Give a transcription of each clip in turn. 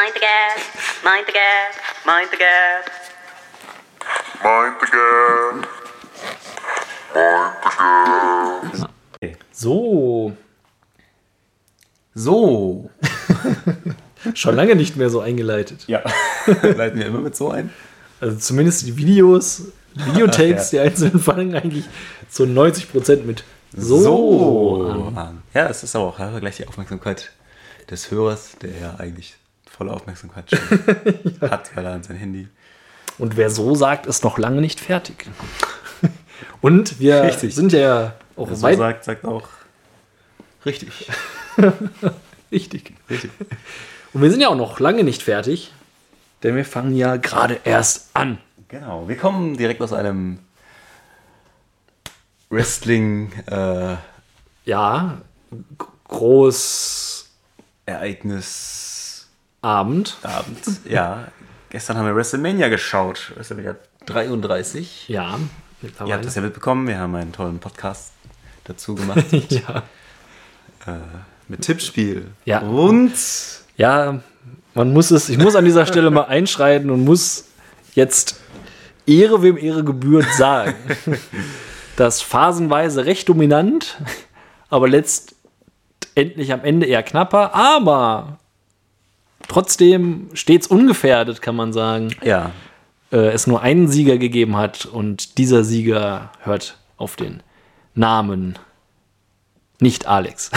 Mind the gap, mind the gap, mind the gap. Mind the gap. Mind the gap. So, So. schon lange nicht mehr so eingeleitet. Ja. Leiten wir immer mit so ein. Also zumindest die Videos, die Videotapes, die einzelnen fangen eigentlich zu 90% mit so, an. an. Ja, es ist aber auch ja, gleich die Aufmerksamkeit des Hörers, der ja eigentlich volle Aufmerksamkeit schon hat, weil er an sein Handy. Und wer so sagt, ist noch lange nicht fertig. Und wir Richtig. sind ja auch Wer so weit sagt, sagt auch richtig. richtig. Richtig. Und wir sind ja auch noch lange nicht fertig, denn wir fangen ja gerade erst an. Genau. Wir kommen direkt aus einem Wrestling äh, Ja, groß Ereignis Abend. Abend. ja. Gestern haben wir WrestleMania geschaut. WrestleMania 33. Ja, Ihr habt das ja mitbekommen. Wir haben einen tollen Podcast dazu gemacht. ja. mit Tippspiel. Ja. Und ja, man muss es, ich muss an dieser Stelle mal einschreiten und muss jetzt Ehre wem Ehre gebührt sagen. Das phasenweise recht dominant, aber letztendlich am Ende eher knapper, aber trotzdem stets ungefährdet, kann man sagen, ja, äh, es nur einen Sieger gegeben hat und dieser Sieger hört auf den Namen nicht Alex.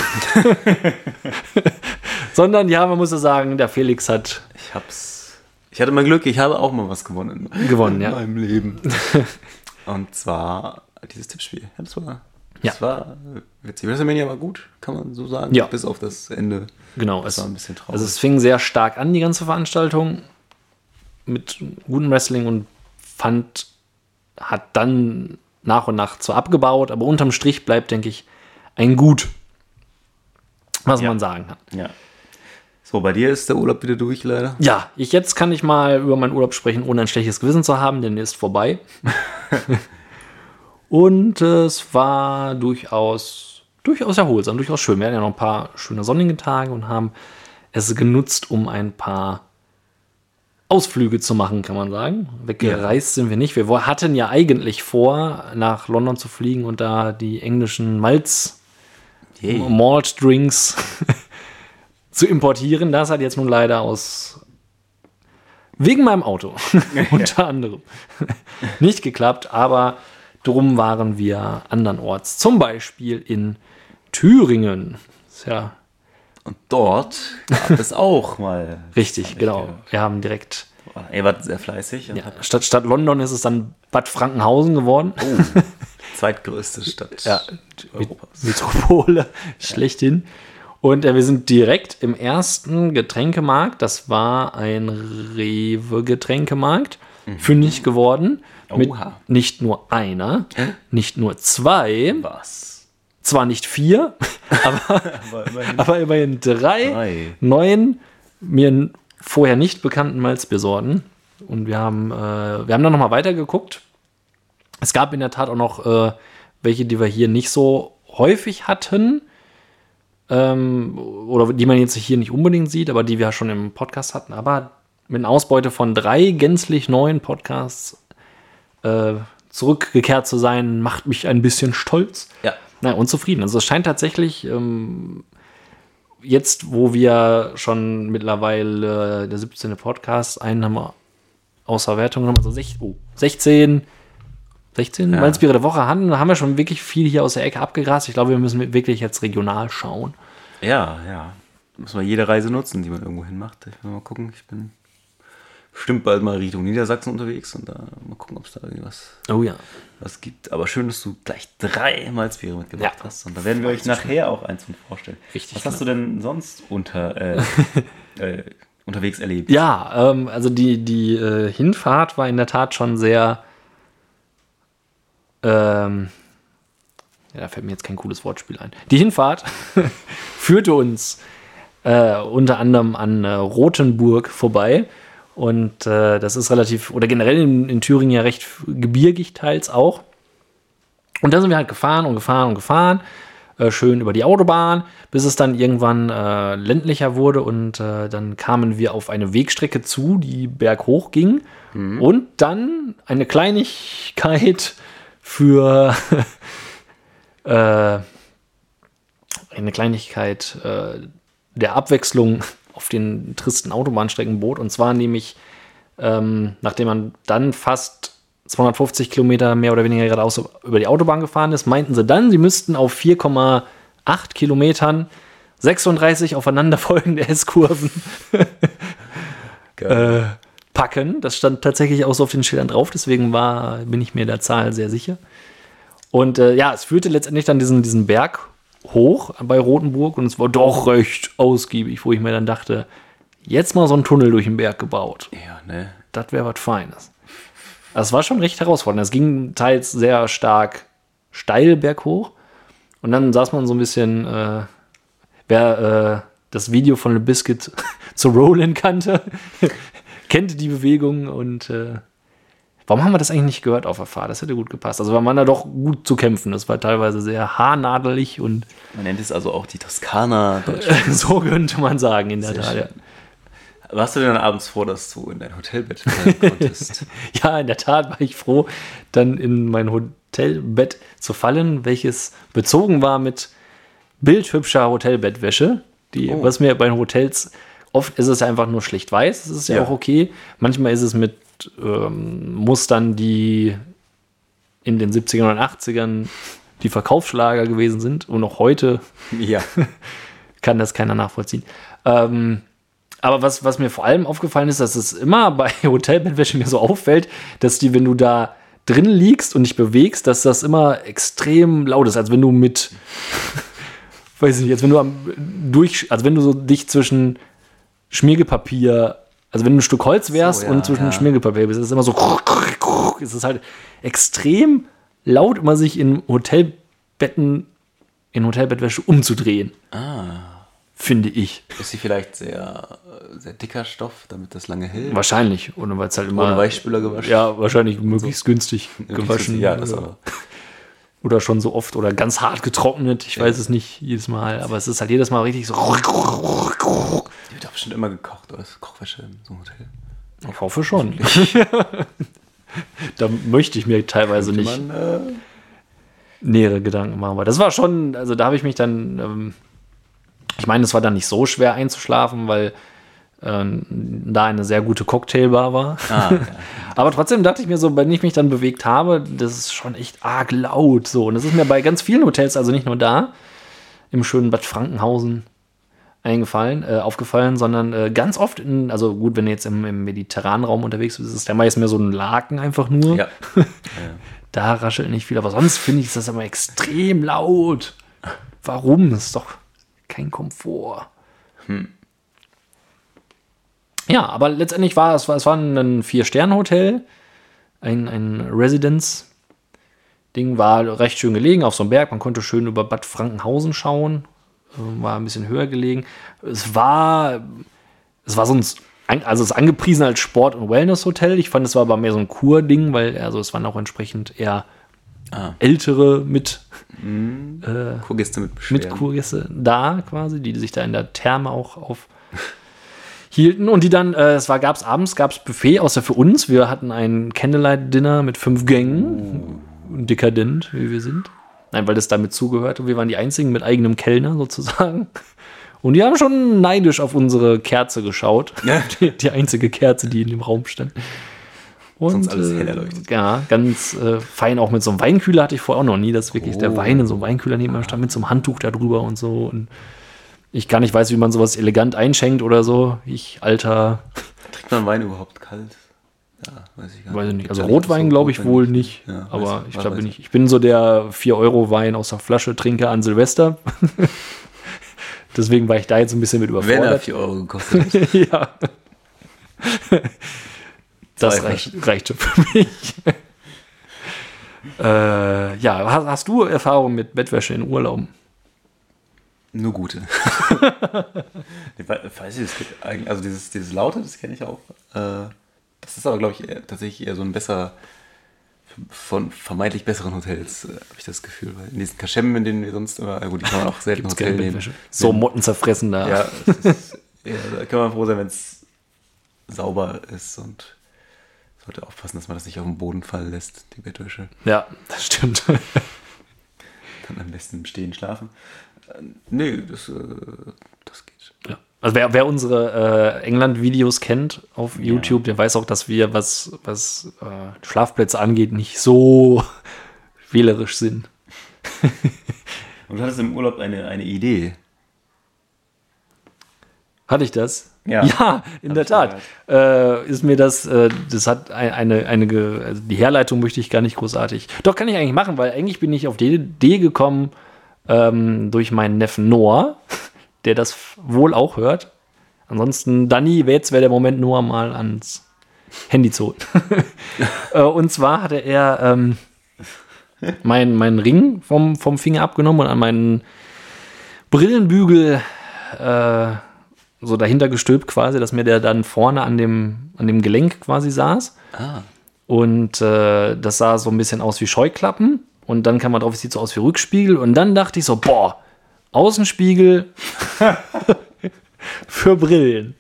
Sondern ja, man muss ja sagen, der Felix hat ich hab's. Ich hatte mal Glück, ich habe auch mal was gewonnen. Gewonnen, in ja. meinem Leben. Und zwar dieses Tippspiel. Das war, das Ja. war witzig. WrestleMania war gut, kann man so sagen. Ja. Bis auf das Ende. Genau, Das es, war ein bisschen traurig. also es fing sehr stark an, die ganze Veranstaltung, mit gutem Wrestling und fand, hat dann nach und nach zwar abgebaut, aber unterm Strich bleibt, denke ich, ein Gut, was Ja. man sagen kann. Ja. So, bei dir ist der Urlaub wieder durch, leider. Ja, ich, jetzt kann ich mal über meinen Urlaub sprechen, ohne ein schlechtes Gewissen zu haben, denn der ist vorbei. und es war durchaus, durchaus erholsam, durchaus schön. Wir hatten ja noch ein paar schöne sonnige Tage und haben es genutzt, um ein paar Ausflüge zu machen, kann man sagen. Weggereist sind wir nicht. Wir hatten ja eigentlich vor, nach London zu fliegen und da die englischen Malz Yay. Malt Drinks zu importieren. Das hat jetzt nun leider aus wegen meinem Auto unter anderem nicht geklappt, aber drum waren wir andernorts, zum Beispiel in Thüringen. Ist ja Und dort gab es auch mal. richtig, genau. Wir haben direkt Ihr wart sehr fleißig. Ja, statt, statt London ist es dann Bad Frankenhausen geworden. Oh, zweitgrößte Stadt Ja, Europas. Metropole schlechthin. Und äh, wir sind direkt im ersten Getränkemarkt, das war ein Rewe-Getränkemarkt, fündig geworden. Mit Oha. nicht nur einer, nicht nur zwei, Was? zwar nicht vier, Aber immerhin. aber immerhin drei, Drei. neuen mir vorher nicht bekannten Malzbiersorten. Und wir haben, äh, wir haben dann nochmal weitergeguckt. Es gab in der Tat auch noch äh, welche, die wir hier nicht so häufig hatten. Ähm, oder die man jetzt hier nicht unbedingt sieht, aber die wir schon im Podcast hatten. Aber mit einer Ausbeute von drei gänzlich neuen Podcasts äh, zurückgekehrt zu sein, macht mich ein bisschen stolz. Ja. Naja, unzufrieden. Also es scheint tatsächlich, ähm, jetzt, wo wir schon mittlerweile äh, der 17. Podcast, einen haben wir außer Wertung haben wir so sech, oh, 16, 16 Ja. Malzbiere der Woche haben, haben wir schon wirklich viel hier aus der Ecke abgegrast. Ich glaube, wir müssen wirklich jetzt regional schauen. Ja, ja. Muss man jede Reise nutzen, die man irgendwo hin macht. Ich will mal gucken. Ich bin bestimmt bald mal Richtung Niedersachsen unterwegs und da mal gucken, ob es da irgendwas Oh ja. was gibt. Aber schön, dass du gleich drei Malzbiere mitgebracht Ja. hast. Und da werden wir euch nachher auch eins von vorstellen. Richtig, Was hast du denn sonst unter, äh, äh, unterwegs erlebt? Ja, ähm, also die, die äh, Hinfahrt war in der Tat schon sehr. Ähm, ja, da fällt mir jetzt kein cooles Wortspiel ein. Die Hinfahrt führte uns äh, unter anderem an äh, Rothenburg vorbei. Und äh, das ist relativ, oder generell in, in Thüringen ja recht gebirgig teils auch. Und da sind wir halt gefahren und gefahren und gefahren. äh, schön über die Autobahn, bis es dann irgendwann äh, ländlicher wurde und äh, dann kamen wir auf eine Wegstrecke zu, die berghoch ging. Und dann eine Kleinigkeit für äh, eine Kleinigkeit äh, der Abwechslung auf den tristen Autobahnstrecken bot. Und zwar nämlich, ähm, nachdem man dann fast 250 Kilometer mehr oder weniger geradeaus über die Autobahn gefahren ist, meinten sie dann, sie müssten auf 4,8 Kilometern 36 aufeinanderfolgende S-Kurven äh, packen. Das stand tatsächlich auch so auf den Schildern drauf, deswegen war, bin ich mir der Zahl sehr sicher. Und äh, ja, es führte letztendlich dann diesen, diesen Berg hoch bei Rothenburg und es war doch recht ausgiebig, wo ich mir dann dachte, jetzt mal so einen Tunnel durch den Berg gebaut. Ja, ne? Das wäre was Feines. Es war schon recht herausfordernd. Es ging teils sehr stark steil berghoch. Und dann saß man so ein bisschen, äh, wer äh, das Video von Le Biscuit zu Roland kannte, kennt die Bewegung und äh, warum haben wir das eigentlich nicht gehört auf der Fahrt? Das hätte gut gepasst. Also war man da doch gut zu kämpfen. Das war teilweise sehr haarnadelig und Man nennt es also auch die Toskana Deutschlands. so könnte man sagen in der Tat. Ja. Warst du denn dann abends froh, dass du in dein Hotelbett fallen konntest? Ja, in der Tat war ich froh, dann in mein Hotelbett zu fallen, welches bezogen war mit bildhübscher Hotelbettwäsche. Die, Oh. Was mir bei den Hotels, oft ist es einfach nur schlicht weiß, das ist ja, Ja. auch okay. Manchmal ist es mit ähm, Mustern, die in den 70ern und 80ern die Verkaufsschlager gewesen sind und auch heute ja. kann das keiner nachvollziehen. Ähm, aber was, was mir vor allem aufgefallen ist, dass es immer bei Hotelbettwäsche mir so auffällt, dass die, wenn du da drin liegst und dich bewegst, dass das immer extrem laut ist, als wenn du mit, weiß ich nicht, als wenn du am durch, als wenn du so dich zwischen Schmiergepapier, also wenn du ein Stück Holz wärst So, ja, und zwischen ja. Schmiergepapier bist, ist es immer so, ist es halt extrem laut, immer sich in Hotelbetten, in Hotelbettwäsche umzudrehen finde ich. Ist sie vielleicht sehr, sehr dicker Stoff, damit das lange hält? Wahrscheinlich. Oder weil es halt immer. Ohne Weichspüler gewaschen? Ja, wahrscheinlich möglichst günstig gewaschen. Ja, das auch. Oder schon so oft oder ganz hart getrocknet. Ich weiß es nicht jedes Mal, aber es ist halt jedes Mal richtig so. Die wird doch bestimmt immer gekocht, oder? Ist Kochwäsche in so einem Hotel? Ich hoffe schon. da möchte ich mir teilweise nicht Man, äh, nähere Gedanken machen. Aber das war schon, also da habe ich mich dann, ähm, ich meine, es war dann nicht so schwer einzuschlafen, weil da eine sehr gute Cocktailbar war. ah, ja. Aber trotzdem dachte ich mir so, wenn ich mich dann bewegt habe, das ist schon echt arg laut so. Und das ist mir bei ganz vielen Hotels, also nicht nur da, im schönen Bad Frankenhausen eingefallen, äh, aufgefallen, sondern äh, ganz oft in, also gut, wenn du jetzt im, im mediterranen Raum unterwegs bist, ist es ja meist mehr so ein Laken einfach nur. ja. Da raschelt nicht viel, aber sonst finde ich das immer extrem laut. Warum? Das ist doch kein Komfort. Ja, aber letztendlich war es, war, es war ein Vier-Sterne-Hotel, ein, ein Residence-Ding, war recht schön gelegen auf so einem Berg. Man konnte schön über Bad Frankenhausen schauen, äh, war ein bisschen höher gelegen. Es war, es war sonst, ein- also es ist angepriesen als Sport- und Wellness-Hotel. Ich fand, es war aber mehr so ein Kur-Ding, weil also es waren auch entsprechend eher Ah. ältere mit Kurgäste mit mit. Kurgäste da quasi, die sich da in der Therme auch aufhielten. Und die dann, äh, es war, gab's abends, gab's Buffet, außer für uns. Wir hatten ein Candlelight-Dinner mit fünf Gängen. Dekadent, wie wir sind. Nein, weil das damit zugehörte. Wir waren die einzigen mit eigenem Kellner sozusagen. Und die haben schon neidisch auf unsere Kerze geschaut. Ja. Die, die einzige Kerze, die in dem Raum stand. Und, Sonst alles äh, hell erleuchtet. Ja, ganz äh, fein auch mit so einem Weinkühler hatte ich vorher auch noch nie, dass wirklich der Oh. Wein in so einem Weinkühler neben mir stand, mit so einem Handtuch da drüber und so. Und ich gar nicht weiß, wie man sowas elegant einschenkt oder so. Ich, alter, Trinkt man Wein überhaupt kalt? Ja, weiß ich gar nicht. Gibt's Also nicht Rotwein so glaube ich wohl nicht. nicht. Ja, aber ich- glaube ich. nicht. Ich bin so der 4-Euro-Wein aus der Flasche Trinker an Silvester. Deswegen war ich da jetzt ein bisschen mit Wenn er überfordert. 4 Euro gekostet hat. ja. Das reicht, reicht schon für mich. äh, ja, hast, hast du Erfahrung mit Bettwäsche in Urlauben? Nur gute. ich we- weiß ich, es gibt eigentlich, also dieses, dieses Laute, das kenne ich auch. Äh, das ist aber, glaube ich, eher, tatsächlich eher so ein besser von vermeintlich besseren Hotels, äh, habe ich das Gefühl. Weil in diesen Kaschemmen, in denen wir sonst immer, gut, die kann man auch selten Hotel nehmen. So Motten zerfressen da. Ja, es ist, ja, da kann man froh sein, wenn es sauber ist und sollte aufpassen, dass man das nicht auf den Boden fallen lässt, die Bettwäsche. ja das stimmt. Dann am besten im Stehen schlafen. Äh, nee, das, äh, das geht. Ja. Also wer, wer unsere äh, England-Videos kennt auf YouTube, der weiß auch, dass wir, was, was äh, Schlafplätze angeht, nicht so wählerisch sind. Und du hattest im Urlaub eine, eine Idee. Hatte ich das? Ja. Ja, in der Tat. Äh, ist mir das, äh, das hat ein- eine, eine, also die Herleitung möchte ich gar nicht großartig. Doch, kann ich eigentlich machen, weil eigentlich bin ich auf die Idee gekommen ähm, durch meinen Neffen Noah, der das wohl auch hört. Ansonsten, Danny, jetzt wäre der Moment, Noah mal ans Handy zu holen. Äh, Und zwar hatte er ähm, meinen mein Ring vom, vom Finger abgenommen und an meinen Brillenbügel äh, so dahinter gestülpt quasi, dass mir der dann vorne an dem, an dem Gelenk quasi saß. Ah. Und äh, das sah so ein bisschen aus wie Scheuklappen. Und dann kam man drauf, es sieht so aus wie Rückspiegel. Und dann dachte ich so, boah, Außenspiegel für Brillen.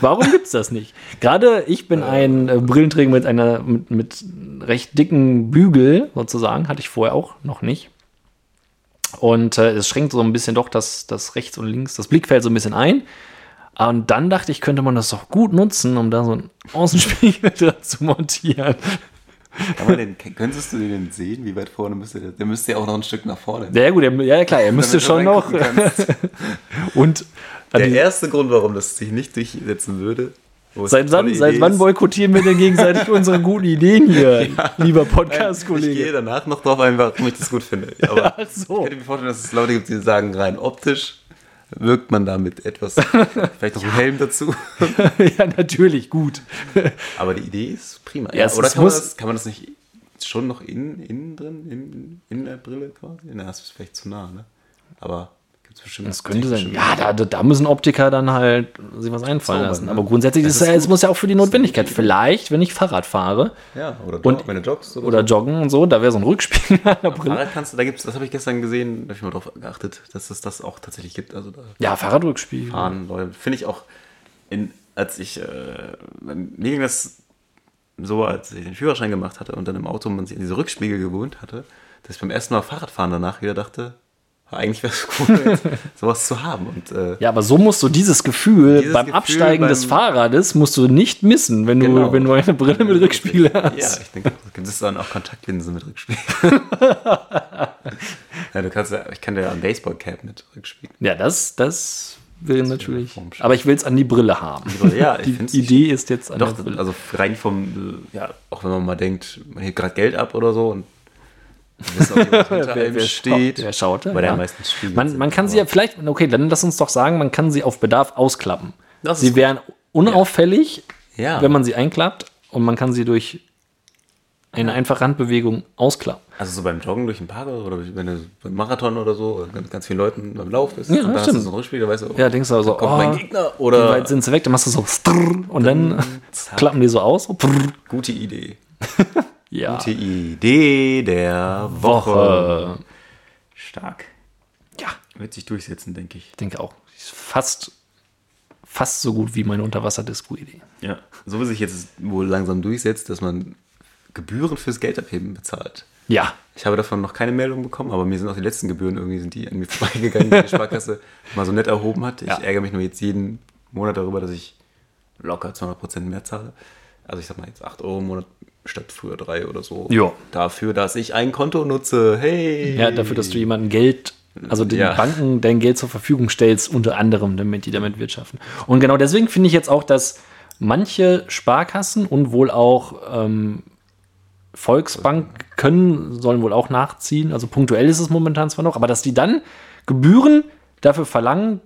Warum gibt's das nicht? Gerade ich bin ein äh, Brillenträger mit einer mit, mit recht dicken Bügel sozusagen, hatte ich vorher auch noch nicht. Und äh, es schränkt so ein bisschen doch das, das rechts und links, das Blickfeld so ein bisschen ein. Und dann dachte ich, könnte man das doch gut nutzen, um da so einen Außenspiegel dran zu montieren. Kann man den, könntest du den sehen? Wie weit vorne müsste der? Der müsste ja auch noch ein Stück nach vorne. Ja, gut, ja klar, er müsste schon noch. Und Der die- erste Grund, warum das sich nicht durchsetzen würde. seit wann, seit wann boykottieren wir denn gegenseitig unsere guten Ideen hier, lieber Nein, Ich gehe Podcast-Kollege? danach noch drauf ein, warum ich das gut finde. Aber Ach so. ich könnte mir vorstellen, dass es Leute gibt, die sagen, rein optisch wirkt man damit etwas. Vielleicht noch ein Helm dazu. ja, natürlich, gut. Aber die Idee ist prima. Ja, es- oder kann man, das, kann man das nicht schon noch innen, innen drin, in, in der Brille quasi? Na, das ist vielleicht zu nah, ne? Aber gibt es bestimmt. Das könnte sein. Ja, da, da- müssen Optiker dann halt sich was einfallen Zaubern, lassen. ne? Aber grundsätzlich Das ist es, es muss ja auch für die Notwendigkeit. Vielleicht, wenn ich Fahrrad fahre Ja, oder Und- Jog, wenn du joggst oder, oder joggen und so, da wäre so ein Rückspiegel an der so. Brille. Fahrrad kannst du, da gibt's, das habe ich gestern gesehen, da habe ich mal drauf geachtet, dass es das auch tatsächlich gibt. Also da Ja, Fahrradrückspiegel. fahren Leute. Finde ich auch, in, als ich, äh, mir ging das so, als ich den Führerschein gemacht hatte und dann im Auto man sich an diese Rückspiegel gewohnt hatte, dass ich beim ersten Mal Fahrradfahren danach wieder dachte, eigentlich wäre es cool, sowas zu haben. Und äh, Ja, aber so musst du dieses Gefühl Dieses beim Gefühl Absteigen des beim- Fahrrades musst du nicht missen, wenn du, Genau. wenn du eine Brille mit Rückspiegel hast. Ja, ich denke, gibt es dann auch Kontaktlinsen mit Rückspiegel. ja, du kannst ja, ich kann ja ein Baseballcap mit Rückspiegel. Ja, das, das will natürlich. vom Spiel. Aber ich will es an die Brille haben. Ja, die Idee ist jetzt an Doch, der Brille. also rein vom, ja, auch wenn man mal denkt, man hebt gerade Geld ab oder so und wissen, ob Wer- wer steht. schaut- wer schaut Weil der meistens spiegelt. Man, man kann sie ja vielleicht, okay, dann lass uns doch sagen, man kann sie auf Bedarf ausklappen. Das sie gut. wären unauffällig, Ja. wenn man sie einklappt und man kann sie durch eine einfache Handbewegung ausklappen. Also so beim Joggen durch den Park oder wenn du beim Marathon oder so, oder ganz, ganz vielen Leuten beim Lauf bist, Ja, und dann hast stimmt. du so einen Rückspiegel, weißt du, Ja, denkst du also, kommt oh, mein Gegner wie oder weit sind sie weg? Dann machst du so und dann zack. klappen die so aus. So, gute Idee. Ja. Gute Idee der Woche. Woche. Stark. Ja, Wird sich durchsetzen, denke ich. ich denke auch. Ist fast, fast so gut wie meine Unterwasserdisco-Idee. Ja. So wie sich jetzt wohl langsam durchsetzt, dass man Gebühren fürs Geldabheben bezahlt. Ja, Ich habe davon noch keine Meldung bekommen, aber mir sind auch die letzten Gebühren irgendwie sind die an mir vorbeigegangen, die die Sparkasse mal so nett erhoben hat. Ich Ja. ärgere mich nur jetzt jeden Monat darüber, dass ich locker 200% mehr zahle. Also ich sag mal jetzt 8 Euro im Monat statt früher 3 oder so. Ja. Dafür, dass ich ein Konto nutze. Hey! Ja, dafür, dass du jemandem Geld, also den Ja. Banken dein Geld zur Verfügung stellst, unter anderem, damit die damit wirtschaften. Und genau deswegen finde ich jetzt auch, dass manche Sparkassen und wohl auch ähm, Volksbank können, sollen wohl auch nachziehen. Also punktuell ist es momentan zwar noch, aber dass die dann Gebühren dafür verlangen,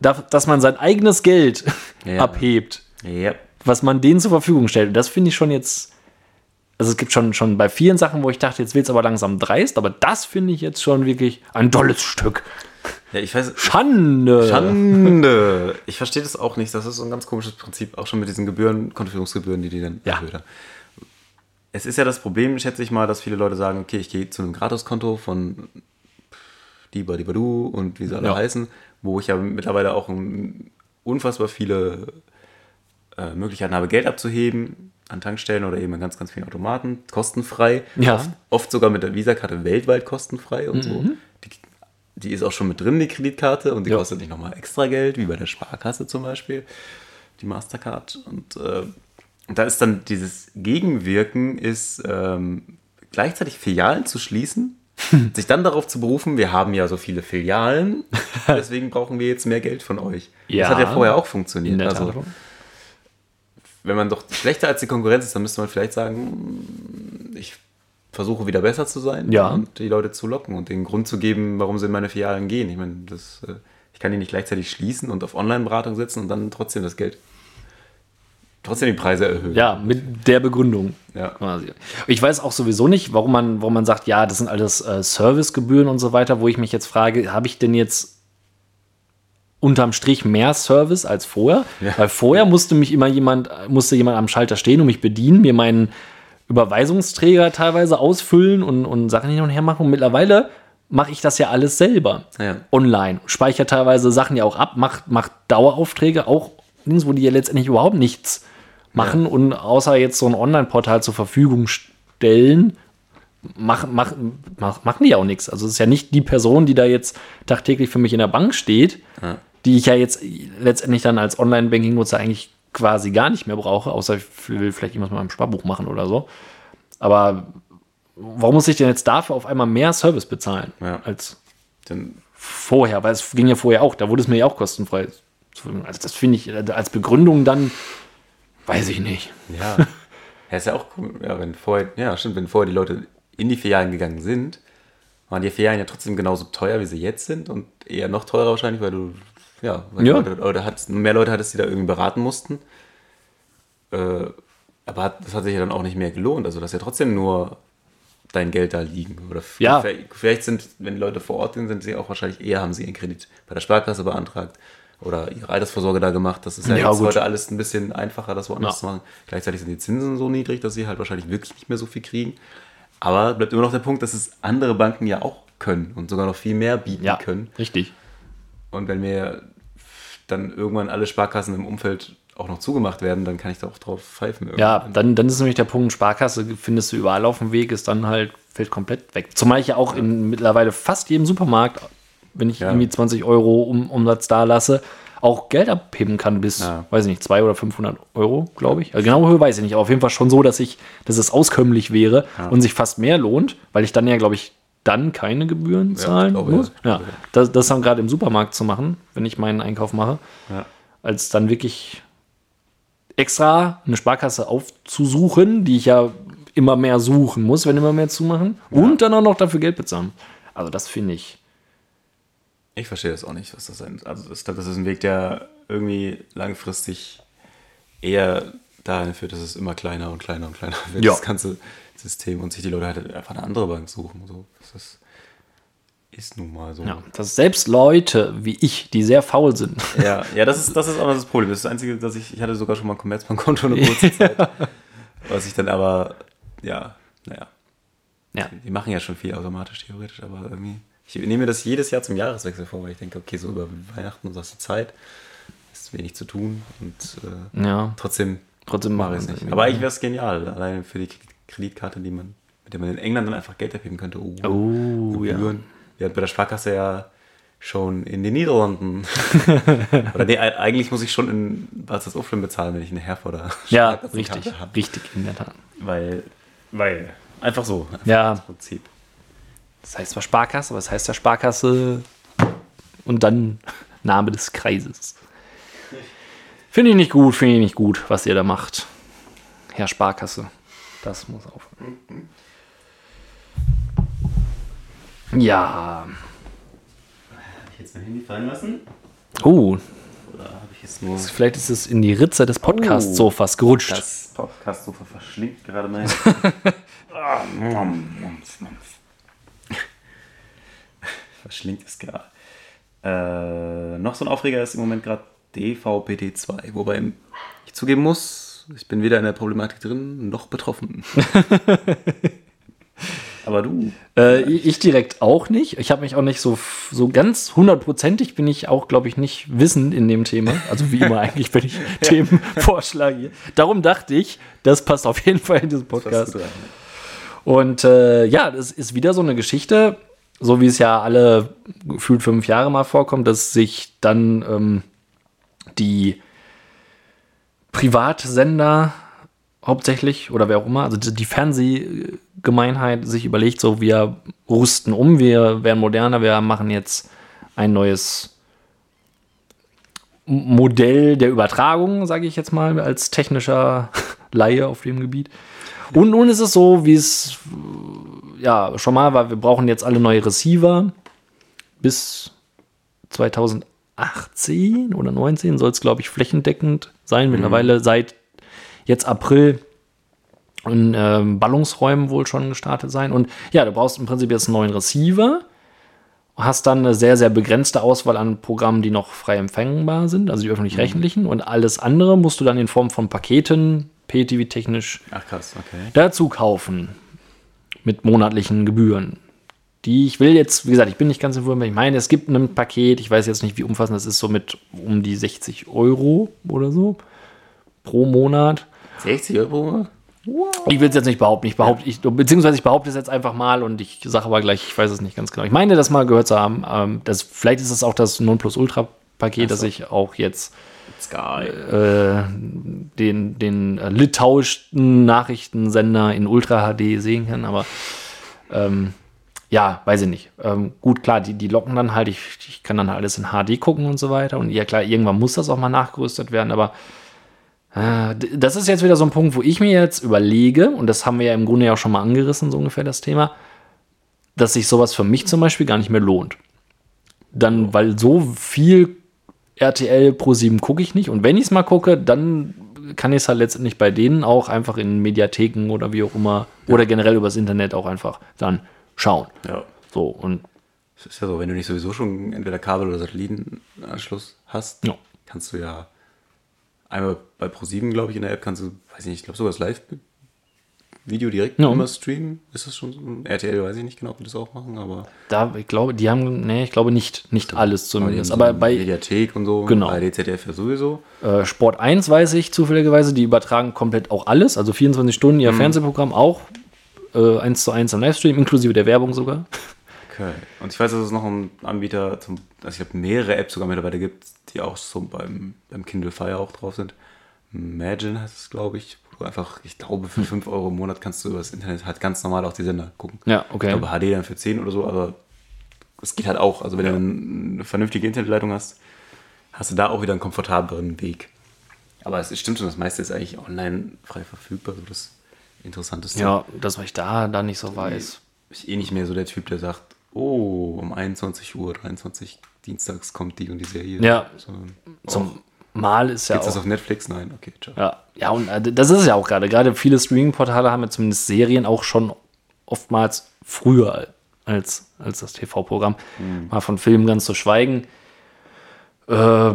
dass man sein eigenes Geld Ja. abhebt Ja. was man denen zur Verfügung stellt. Und das finde ich schon jetzt. Also es gibt schon, schon bei vielen Sachen, wo ich dachte, jetzt wird es aber langsam dreist, aber das finde ich jetzt schon wirklich ein tolles Stück. ja, ich weiß. Schande. Schande. Ich verstehe das auch nicht. Das ist so ein ganz komisches Prinzip, auch schon mit diesen Gebühren, Kontoführungsgebühren, die die dann Ja. erhöht haben. Es ist ja das Problem, schätze ich mal, dass viele Leute sagen, okay, ich gehe zu einem Gratiskonto von Diba Dibadu und wie sie alle Ja. heißen, wo ich ja mittlerweile auch unfassbar viele äh, Möglichkeiten habe, Geld abzuheben an Tankstellen oder eben an ganz, ganz vielen Automaten, kostenfrei. Ja. Oft, oft sogar mit der Visa-Karte weltweit kostenfrei und so. Die, die ist auch schon mit drin, die Kreditkarte, und die Ja. kostet nicht nochmal extra Geld, wie bei der Sparkasse zum Beispiel, die Mastercard. Und, äh, und da ist dann dieses Gegenwirken, ist ähm, gleichzeitig Filialen zu schließen, sich dann darauf zu berufen, wir haben ja so viele Filialen, deswegen brauchen wir jetzt mehr Geld von euch. Ja. Das hat ja vorher auch funktioniert. Also, Tat. wenn man doch schlechter als die Konkurrenz ist, dann müsste man vielleicht sagen, hm, ich versuche wieder besser zu sein Ja. und die Leute zu locken und den Grund zu geben, warum sie in meine Filialen gehen. Ich meine, das, äh, ich kann die nicht gleichzeitig schließen und auf Online-Beratung setzen und dann trotzdem das Geld, trotzdem die Preise erhöhen. Ja, mit der Begründung. Ja. Quasi. Ich weiß auch sowieso nicht, warum man, warum man sagt, ja, das sind alles äh, Servicegebühren und so weiter, wo ich mich jetzt frage, habe ich denn jetzt unterm Strich mehr Service als vorher? Ja. Weil vorher musste mich immer jemand, musste jemand am Schalter stehen und mich bedienen, mir meinen Überweisungsträger teilweise ausfüllen und, und Sachen hin und her machen. Und mittlerweile mache ich das ja alles selber. Ja. Online. Speichere teilweise Sachen ja auch ab, macht macht Daueraufträge, auch Dings, wo die ja letztendlich überhaupt nichts machen und außer jetzt so ein Online-Portal zur Verfügung stellen, mach, mach, mach, machen die ja auch nichts. Also es ist ja nicht die Person, die da jetzt tagtäglich für mich in der Bank steht, die ich ja jetzt letztendlich dann als Online-Banking-Nutzer eigentlich quasi gar nicht mehr brauche, außer ich will vielleicht irgendwas mit meinem Sparbuch machen oder so. Aber warum muss ich denn jetzt dafür auf einmal mehr Service bezahlen Ja. als Dann, vorher? Weil es ging ja vorher auch, da wurde es mir ja auch kostenfrei. Also das finde ich äh, als Begründung dann, weiß ich nicht. ja. ja, ist ja auch cool. Ja, wenn vorher, ja, stimmt, wenn vorher die Leute in die Filialen gegangen sind, waren die Filialen ja trotzdem genauso teuer, wie sie jetzt sind und eher noch teurer wahrscheinlich, weil du, ja, weil Ja. Leute, oder hattest, mehr Leute hattest, die da irgendwie beraten mussten. Äh, aber hat, das hat sich ja dann auch nicht mehr gelohnt. Also, das ist ja trotzdem nur dein Geld da liegen. Oder Ja. vielleicht, sind, wenn Leute vor Ort sind, sind sie auch wahrscheinlich eher, haben sie ihren Kredit bei der Sparkasse beantragt oder ihre Altersvorsorge da gemacht. Das ist ja, Ja, jetzt gut. heute alles ein bisschen einfacher, das woanders Ja. zu machen. Gleichzeitig sind die Zinsen so niedrig, dass sie halt wahrscheinlich wirklich nicht mehr so viel kriegen. Aber bleibt immer noch der Punkt, dass es andere Banken ja auch können und sogar noch viel mehr bieten Ja, können. richtig. Und wenn mir dann irgendwann alle Sparkassen im Umfeld auch noch zugemacht werden, dann kann ich da auch drauf pfeifen. Ja, irgendwann. dann, dann ist nämlich der Punkt, Sparkasse findest du überall auf dem Weg, ist dann halt, fällt komplett weg. Zumal ich ja auch in mittlerweile fast jedem Supermarkt, wenn ich Ja. irgendwie 20 Euro um, Umsatz da lasse, auch Geld abheben kann bis, Ja. weiß ich nicht, 200 oder 500 Euro, glaube ich. Also genau Höhe weiß ich nicht, aber auf jeden Fall schon so, dass ich, dass es auskömmlich wäre und sich fast mehr lohnt, weil ich dann ja, glaube ich, dann keine Gebühren zahlen glaube, muss. ja. Ja, ja. das, das dann gerade im Supermarkt zu machen, wenn ich meinen Einkauf mache, Ja. als dann wirklich extra eine Sparkasse aufzusuchen, die ich ja immer mehr suchen muss, wenn immer mehr zumachen, und dann auch noch dafür Geld bezahlen. Also das finde ich. Ich verstehe das auch nicht, was das sein Also ich glaube, das ist ein Weg, der irgendwie langfristig eher dahin führt, dass es immer kleiner und kleiner und kleiner wird, Ja. das ganze System und sich die Leute halt einfach eine andere Bank suchen. So. Das ist, ist nun mal so. Ja, dass selbst Leute wie ich, die sehr faul sind, Ja, ja das, ist, das ist auch das Problem. Das ist das Einzige, dass ich, ich hatte sogar schon mal ein Commerzbankkonto eine kurze Zeit. Was ich dann aber, ja, naja, ja, die machen ja schon viel automatisch, theoretisch, aber irgendwie, ich nehme mir das jedes Jahr zum Jahreswechsel vor, weil ich denke, okay, so über Weihnachten und so hast du Zeit, ist wenig zu tun und äh, ja, trotzdem trotzdem mache ich es nicht. Aber eigentlich wäre es genial, alleine für die Kreditkarte, die man, mit der man in England dann einfach Geld abheben könnte. Oh, Oh, ja. Wir hatten bei der Sparkasse ja schon in den Niederlanden. oder nee, eigentlich muss ich schon in Bad Oflen bezahlen, wenn ich eine Herforder Ja, richtig, habe. richtig, in der Tat. Weil, weil, einfach so. Einfach Ja. Das Prinzip. Das heißt zwar Sparkasse, aber es heißt ja Sparkasse und dann Name des Kreises. Finde ich nicht gut, finde ich nicht gut, was ihr da macht. Herr Sparkasse. Das muss aufhören. Ja. Habe ich jetzt mein Handy fallen lassen? Oh, Oder habe ich jetzt nur. vielleicht ist es in die Ritze des Podcast-Sofas gerutscht. Das Podcast-Sofa verschlingt gerade mein. verschlingt es gerade. Äh, noch so ein Aufreger ist im Moment gerade DVB-T2. Wobei ich zugeben muss, Ich bin weder in der Problematik drin noch betroffen. Aber du. Äh, ich direkt auch nicht. Ich habe mich auch nicht so, so ganz hundertprozentig bin ich auch, glaube ich, nicht wissend in dem Thema. Also wie immer eigentlich, wenn ich Themen vorschlage. Darum dachte ich, das passt auf jeden Fall in diesen Podcast. Und äh, ja, das ist wieder so eine Geschichte, so wie es ja alle gefühlt fünf Jahre mal vorkommt, dass sich dann ähm, die Privatsender hauptsächlich oder wer auch immer, also die Fernsehgemeinheit sich überlegt, so wir rüsten um, wir werden moderner, wir machen jetzt ein neues Modell der Übertragung, sage ich jetzt mal, als technischer Laie auf dem Gebiet. Und nun ist es so, wie es ja schon mal war, wir brauchen jetzt alle neue Receiver. Bis 2018 oder 19 soll es, glaube ich, flächendeckend sein. Mittlerweile seit jetzt April in ähm, Ballungsräumen wohl schon gestartet sein. Und ja, du brauchst im Prinzip jetzt einen neuen Receiver. Hast dann eine sehr, sehr begrenzte Auswahl an Programmen, die noch frei empfängbar sind, also die öffentlich-rechtlichen. Und alles andere musst du dann in Form von Paketen, PTV-technisch, dazu kaufen. Mit monatlichen Gebühren. Die ich will jetzt, wie gesagt, ich bin nicht ganz informiert. Ich meine, es gibt ein Paket, ich weiß jetzt nicht, wie umfassend das ist, so mit um die 60 Euro oder so pro Monat. 60 Euro? Ich will es jetzt nicht behaupten, ich behaupte, ich, beziehungsweise ich behaupte es jetzt einfach mal und ich sage aber gleich, ich weiß es nicht ganz genau. Ich meine, das mal gehört zu haben. Ähm, das, vielleicht ist es auch das Nonplusultra-Paket, das ich auch jetzt Sky. äh, den, den äh, litauischen Nachrichtensender in Ultra HD sehen kann, aber ähm, ja, weiß ich nicht. Ähm, gut, klar, die, die locken dann halt, ich, ich kann dann alles in HD gucken und so weiter. Und ja, klar, irgendwann muss das auch mal nachgerüstet werden, aber äh, das ist jetzt wieder so ein Punkt, wo ich mir jetzt überlege, und das haben wir ja im Grunde ja auch schon mal angerissen, so ungefähr das Thema, dass sich sowas für mich zum Beispiel gar nicht mehr lohnt. Dann, weil so viel RTL Pro 7 gucke ich nicht. Und wenn ich es mal gucke, dann kann ich es halt letztendlich bei denen auch einfach in Mediatheken oder wie auch immer oder generell übers Internet auch einfach dann schauen. Ja. So, und Das ist ja so, wenn du nicht sowieso schon entweder Kabel- oder Satellitenanschluss hast, Ja. kannst du ja einmal bei Pro7, glaube ich, in der App kannst du, weiß ich nicht, ich glaube sogar das Live-Video direkt Ja. immer streamen. Ist das schon so? RTL weiß ich nicht genau, ob die das auch machen, aber da, ich glaube, die haben, nee, ich glaube nicht, nicht alles zumindest. Aber so bei Mediathek und so, Genau. bei DZDF ja sowieso. äh, Sport 1 weiß ich zufälligerweise, die übertragen komplett auch alles, also 24 Stunden ihr Fernsehprogramm auch äh, 1 zu 1 im Livestream, inklusive der Werbung sogar. Okay. Und ich weiß, dass es noch einen Anbieter, zum, also ich glaube mehrere Apps sogar mittlerweile gibt, die auch so beim, beim Kindle Fire auch drauf sind. Imagine heißt es, glaube ich. Du einfach, ich glaube, für 5 Euro im Monat kannst du über das Internet halt ganz normal auch die Sender gucken. Ja, okay. Ich glaube, HD dann für 10 oder so, aber es geht halt auch. Also wenn du eine vernünftige Internetleitung hast, hast du da auch wieder einen komfortableren Weg. Aber es stimmt schon, das meiste ist eigentlich online frei verfügbar. So das Interessanteste. Ja, das, was ich da, da nicht so weiß. Ich eh nicht mehr so der Typ, der sagt, oh, um 21 Uhr, 23 Dienstags kommt die und die Serie. Ja. Sondern, Zum Mal ist ja Gibt's das auch. auf Netflix? Nein, okay, ciao. Ja, ja, und äh, das ist es ja auch gerade. Gerade viele Streaming-Portale haben ja zumindest Serien auch schon oftmals früher als, als das TV-Programm. Mal von Filmen ganz zu schweigen. Äh,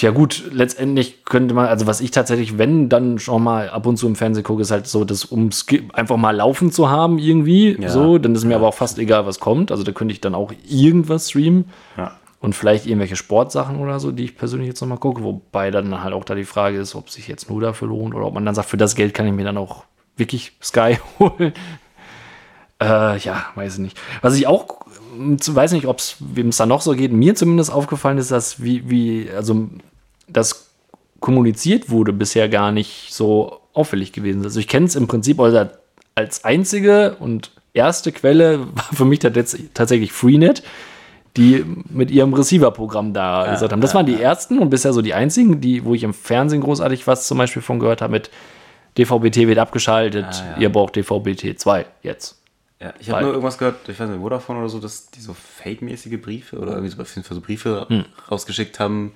ja, gut, letztendlich könnte man, also was ich tatsächlich, wenn dann schon mal ab und zu im Fernsehen gucke, ist halt so, das um einfach mal laufen zu haben irgendwie. Ja. So, dann ist mir aber auch fast egal, was kommt. Also da könnte ich dann auch irgendwas streamen. Ja. Und vielleicht irgendwelche Sportsachen oder so, die ich persönlich jetzt nochmal gucke. Wobei dann halt auch da die Frage ist, ob sich jetzt nur dafür lohnt oder ob man dann sagt, für das Geld kann ich mir dann auch wirklich Sky holen. Äh, ja, weiß ich nicht. Was ich auch, weiß nicht, ob es, wem es da noch so geht, mir zumindest aufgefallen ist, dass wie, wie, also das kommuniziert wurde bisher gar nicht so auffällig gewesen. Also ich kenne es im Prinzip also als einzige und erste Quelle war für mich tats- tatsächlich Freenet, die mit ihrem Receiver-Programm da gesagt haben. Das waren die ersten und bisher so die einzigen, die, wo ich im Fernsehen großartig was zum Beispiel von gehört habe mit DVB-T wird abgeschaltet, Ah, ja. ihr braucht DVB-T 2 jetzt. Ja, ich habe nur irgendwas gehört, ich weiß nicht, Vodafone oder so, dass die so fake-mäßige Briefe oder irgendwie so, auf jeden Fall so Briefe Hm. rausgeschickt haben.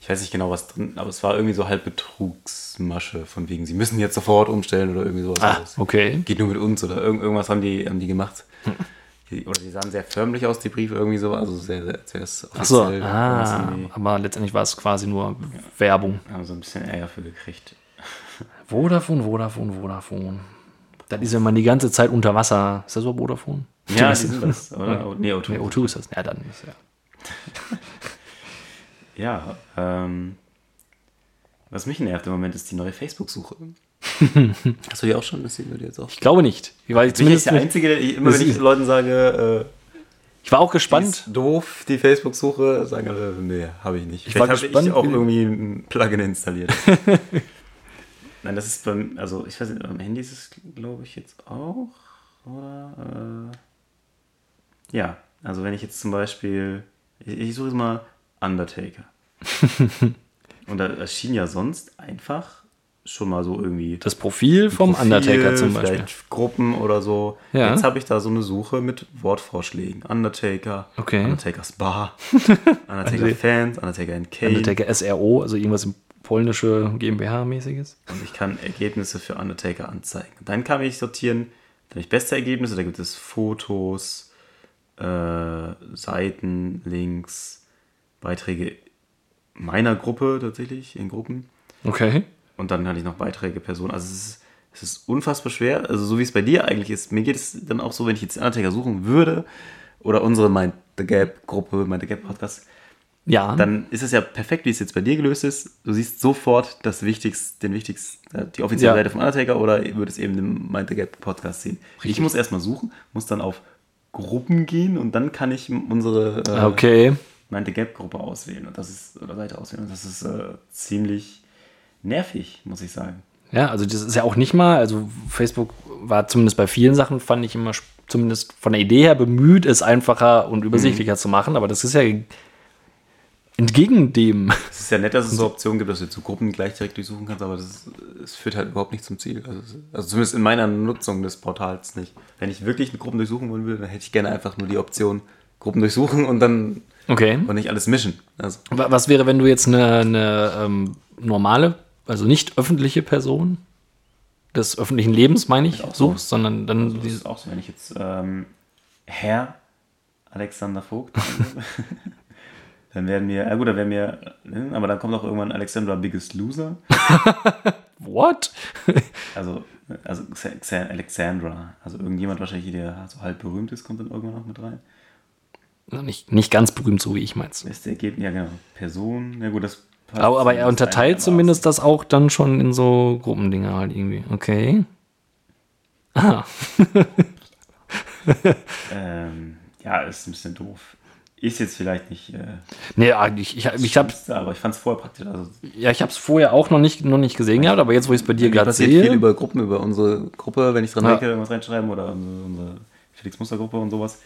Ich weiß nicht genau, was drin, aber es war irgendwie so halb Betrugsmasche, von wegen, sie müssen jetzt sofort umstellen oder irgendwie sowas. Ah, okay. Geht nur mit uns oder irgend, irgendwas haben die, haben die gemacht. Die, oder die sahen sehr förmlich aus, die Briefe irgendwie so, also sehr, sehr, sehr Ach so, offiziell. ah, irgendwie- aber letztendlich war es quasi nur Werbung. Haben so ein bisschen Ärger für gekriegt. Vodafone, Vodafone, Vodafone. Das ist, wenn man die ganze Zeit unter Wasser. Ist das so Vodafone? Ja, die sind das. Oder? Nee, O2. Nee, O2 ist das. Ja, dann ist ja. Ja, ähm, was mich nervt im Moment ist die neue Facebook-Suche. Hast du die auch schon? Das sehen wir jetzt auch. Ich glaube nicht. Weil ich zumindest, der Einzige, der immer wenn ich Leuten sage, äh, ich war auch die gespannt. ist doof, die Facebook-Suche, sagen alle, nee, habe ich nicht. Ich war Vielleicht habe gespannt, ich auch wie- irgendwie ein Plugin installiert. Nein, das ist beim, also ich weiß nicht, am Handy ist es, glaube ich, jetzt auch, oder? Äh, ja, also wenn ich jetzt zum Beispiel, ich, ich suche jetzt mal Undertaker. Und da erschien ja sonst einfach schon mal so irgendwie Das Profil vom Profil, Undertaker zum Beispiel. Vielleicht Gruppen oder so. Ja. Jetzt habe ich da so eine Suche mit Wortvorschlägen. Undertaker, Okay. Undertakers Bar, Undertaker Fans, Undertaker Kane. Undertaker SRO, also irgendwas im polnische GmbH-mäßiges. Und ich kann Ergebnisse für Undertaker anzeigen. Dann kann ich sortieren, dann habe ich beste Ergebnisse, da gibt es Fotos, äh, Seiten, Links, Beiträge meiner Gruppe tatsächlich, in Gruppen. Okay. Und dann hatte ich noch Beiträge, Personen. Also es ist, es ist unfassbar schwer. Also so wie es bei dir eigentlich ist. Mir geht es dann auch so, wenn ich jetzt Undertaker suchen würde oder unsere Mind the Gap Gruppe, Mind the Gap Podcast, Ja. dann ist es ja perfekt, wie es jetzt bei dir gelöst ist. Du siehst sofort das Wichtigste, den wichtigsten, die offizielle Ja. Seite vom Undertaker oder würdest eben den Mind the Gap Podcast sehen. Ich muss erstmal suchen, muss dann auf Gruppen gehen und dann kann ich unsere äh, okay. Mind the Gap Gruppe auswählen und das ist oder Seite auswählen und das ist äh, ziemlich nervig, muss ich sagen. Ja, also das ist ja auch nicht mal, also Facebook war zumindest bei vielen Sachen, fand ich immer zumindest von der Idee her bemüht, es einfacher und übersichtlicher Mhm. zu machen, aber das ist ja entgegen dem. Es ist ja nett, dass es so Optionen gibt, dass du zu Gruppen gleich direkt durchsuchen kannst, aber das es führt halt überhaupt nicht zum Ziel. Also, also zumindest in meiner Nutzung des Portals nicht. Wenn ich wirklich eine Gruppen durchsuchen wollen würde, dann hätte ich gerne einfach nur die Option Gruppen durchsuchen und dann Okay. und nicht alles mischen. Also Wa- Was wäre, wenn du jetzt eine, eine ähm, normale, also nicht öffentliche Person des öffentlichen Lebens, meine ich, auch so. suchst, sondern dann das dieses- ist auch so, wenn ich jetzt ähm, Herr Alexander Vogt dann werden mir, ja gut, dann werden mir, ne, aber dann kommt auch irgendwann Alexandra Biggest Loser. What? Also, also Xa- Xa- Alexandra, also irgendjemand wahrscheinlich, der so halb berühmt ist, kommt dann irgendwann noch mit rein. nicht, nicht ganz berühmt, so wie ich meins. Ist der Ergebnis, ja genau. Person, ja gut, das Aber, aber er unterteilt zumindest das auch dann schon in so Gruppendinger halt irgendwie. Okay. Ah, Ähm, ja, ist ein bisschen doof. Ist jetzt vielleicht nicht äh, nee, ich, ich, ich habe Schlimmste, aber ich fand es vorher praktisch. Also, ja, ich habe es vorher auch noch nicht, noch nicht gesehen gehabt, aber jetzt, wo ich es bei dir gerade sehe, viel über Gruppen, über unsere Gruppe, wenn ich dran Ja. denke, irgendwas reinschreiben oder unsere, unsere Felix Muster Gruppe und sowas.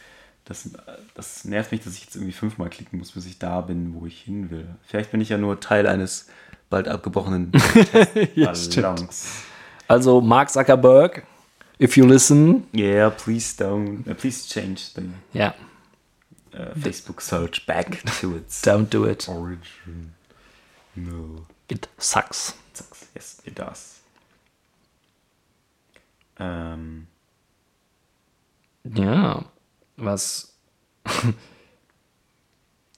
Das, das nervt mich, dass ich jetzt irgendwie fünfmal klicken muss, bis ich da bin, wo ich hin will. Vielleicht bin ich ja nur Teil eines bald abgebrochenen Ja, also Mark Zuckerberg, if you listen, Yeah, please don't, uh, please change the ja, uh, Facebook search back to its don't do it. origin. No. It sucks. Sucks. Yes, it does. Ähm, Ja, was